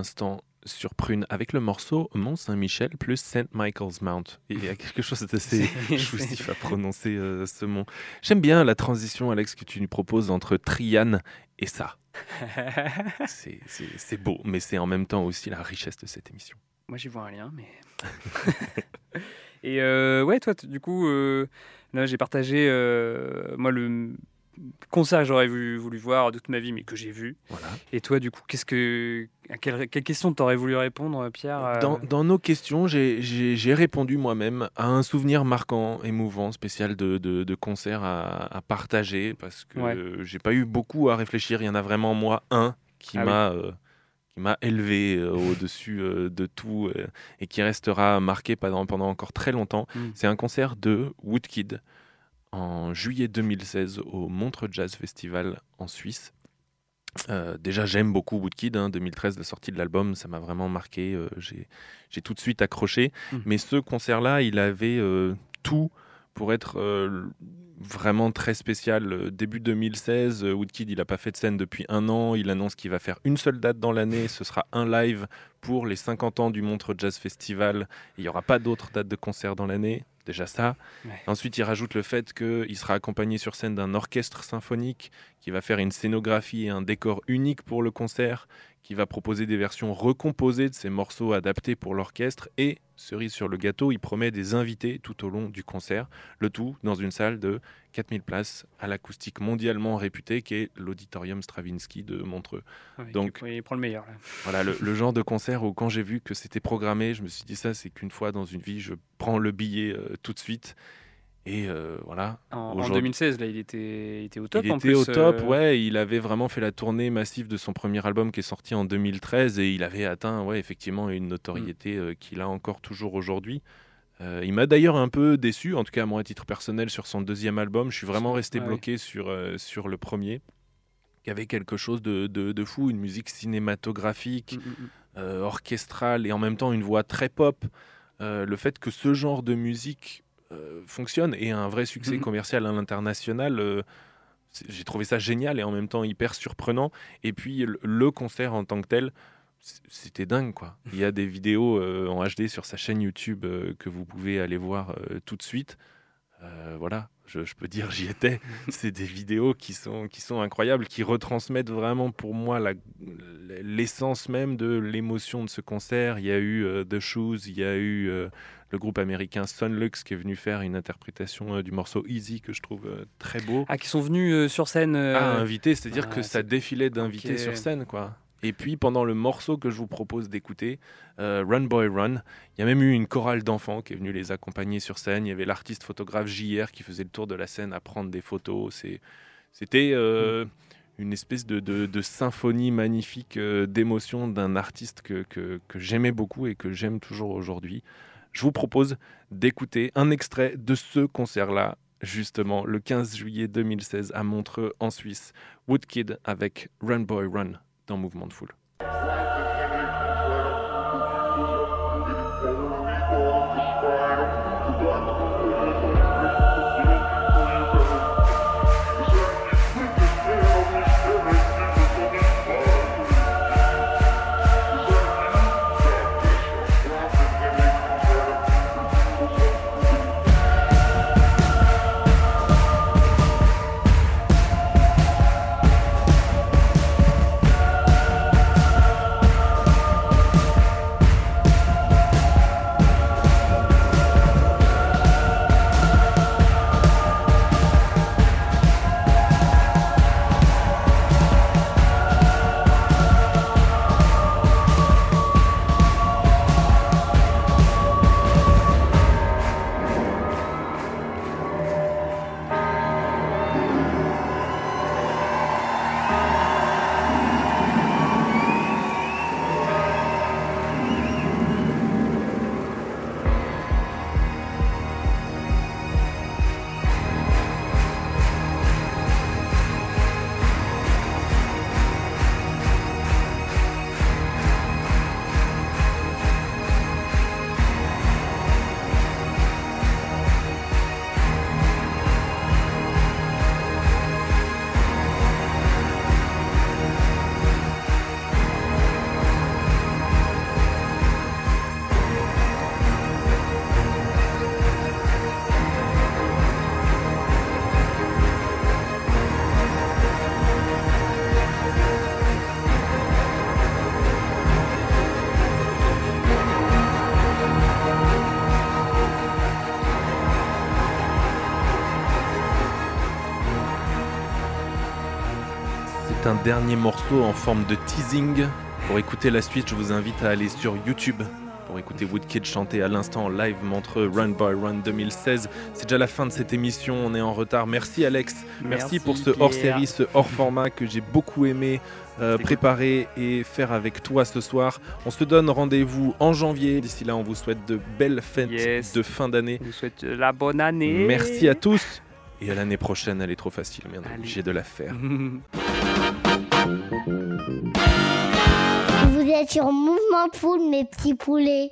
L'instant sur Prune avec le morceau Mont Saint-Michel plus St. Michael's Mount. Il y a quelque chose d'assez jouissif à prononcer euh, ce mot. J'aime bien la transition, Alex, que tu nous proposes entre Triane et ça. C'est- beau, mais c'est en même temps aussi la richesse de cette émission. Moi, j'y vois un lien, mais. Et euh, ouais, toi, du coup, euh, là, j'ai partagé, moi, le concert que j'aurais voulu, voir de toute ma vie, mais que j'ai vu. Voilà. Et toi, du coup, qu'est-ce que, à quelle, quelle question t'aurais voulu répondre, Pierre euh, Dans, dans nos questions, j'ai- répondu moi-même à un souvenir marquant, émouvant, spécial de, de, de concert à, à partager parce que Ouais. j'ai pas eu beaucoup à réfléchir. Il y en a vraiment moi un qui Ah oui. m'a euh, qui m'a élevé euh, au-dessus euh, de tout euh, et qui restera marqué pendant, pendant encore très longtemps. Mm. C'est un concert de Woodkid en juillet 2016 au Montreux Jazz Festival en Suisse. Euh, déjà, j'aime beaucoup Woodkid. hein. 2013, la sortie de l'album, ça m'a vraiment marqué. euh, j'ai, tout de suite accroché. Mhm. Mais ce concert-là, il avait euh, tout pour être euh, vraiment très spécial. Euh, Début 2016, euh, Woodkid, il n'a pas fait de scène depuis un an. Il annonce qu'il va faire une seule date dans l'année. Ce sera un live pour les 50 ans du Montreux Jazz Festival. Il n'y aura pas d'autres dates de concert dans l'année. Déjà ça. Ouais. Ensuite, il rajoute le fait qu'il sera accompagné sur scène d'un orchestre symphonique qui va faire une scénographie et un décor unique pour le concert, qui va proposer des versions recomposées de ces morceaux adaptés pour l'orchestre et, cerise sur le gâteau, il promet des invités tout au long du concert, le tout dans une salle de 4000 places à l'acoustique mondialement réputée qui est l'Auditorium Stravinsky de Montreux. ouais, donc- il prend le meilleur. Là. Voilà, le, le genre de concert où quand j'ai vu que c'était programmé, je me suis dit ça, c'est qu'une fois dans une vie, je prends le billet euh, tout de suite. Et euh, voilà, En, en Aujourd'hui- 2016, là, il était, il était au top. il en était plus, au top, euh, ouais. Il avait vraiment fait la tournée massive de son premier album qui est sorti en 2013 et il avait atteint, ouais, effectivement, une notoriété Mm. euh, qu'il a encore toujours aujourd'hui. Il m'a d'ailleurs un peu déçu, en tout cas moi à titre personnel, sur son deuxième album. Je suis vraiment resté Ouais. bloqué sur, sur le premier, qui avait quelque chose de, de- de fou, une musique cinématographique, mm, mm, orchestrale et en même temps une voix très pop. Le fait que ce genre de musique fonctionne et a un vrai succès Mhm. commercial à l'international, euh, j'ai trouvé ça génial et en même temps hyper surprenant. Et puis le, concert en tant que tel, c'était dingue quoi. Il y a des vidéos euh, en HD sur sa chaîne YouTube euh, que vous pouvez aller voir euh, tout de suite. Euh, voilà, je, je peux dire j'y étais. C'est des vidéos qui sont, qui sont incroyables, qui retransmettent vraiment pour moi l'essence même de l'émotion de ce concert. Il y a eu euh, The Shoes, il y a eu euh, le groupe américain Sunlux qui est venu faire une interprétation du morceau Easy que je trouve très beau. Ah, qui sont venus sur scène. Ah, invité, c'est-à-dire ah, que ça défilait d'invités sur scène, quoi. Et puis pendant le morceau que je vous propose d'écouter, euh, Run Boy Run, il y a même eu une chorale d'enfants qui est venue les accompagner sur scène. Il y avait l'artiste photographe JR qui faisait le tour de la scène à prendre des photos. C'était euh, une espèce de, de- de symphonie magnifique euh, d'émotions d'un artiste que, que- que j'aimais beaucoup et que j'aime toujours aujourd'hui. Je vous propose d'écouter un extrait de ce concert-là, justement, le 15 juillet 2016 à Montreux, en Suisse. Woodkid avec Run Boy Run dans Mouvement de Foule. Un dernier morceau en forme de teasing. Pour écouter la suite, je vous invite à aller sur YouTube pour écouter Woodkid chanter à l'instant en live Montreux Run by Run 2016. C'est déjà la fin de cette émission, on est en retard. Merci Alex, merci, Merci, pour ce hors-série, ce hors-format que j'ai beaucoup aimé euh, préparer et faire avec toi ce soir. On se donne rendez-vous en janvier. D'ici là, on vous souhaite de belles fêtes Yes. de fin d'année. Je vous souhaite euh, la bonne année. Merci à tous. Et à l'année prochaine, elle est trop facile, merde, Allez. obligé de la faire. Vous êtes sur Mouvement de Foule, mes petits poulets.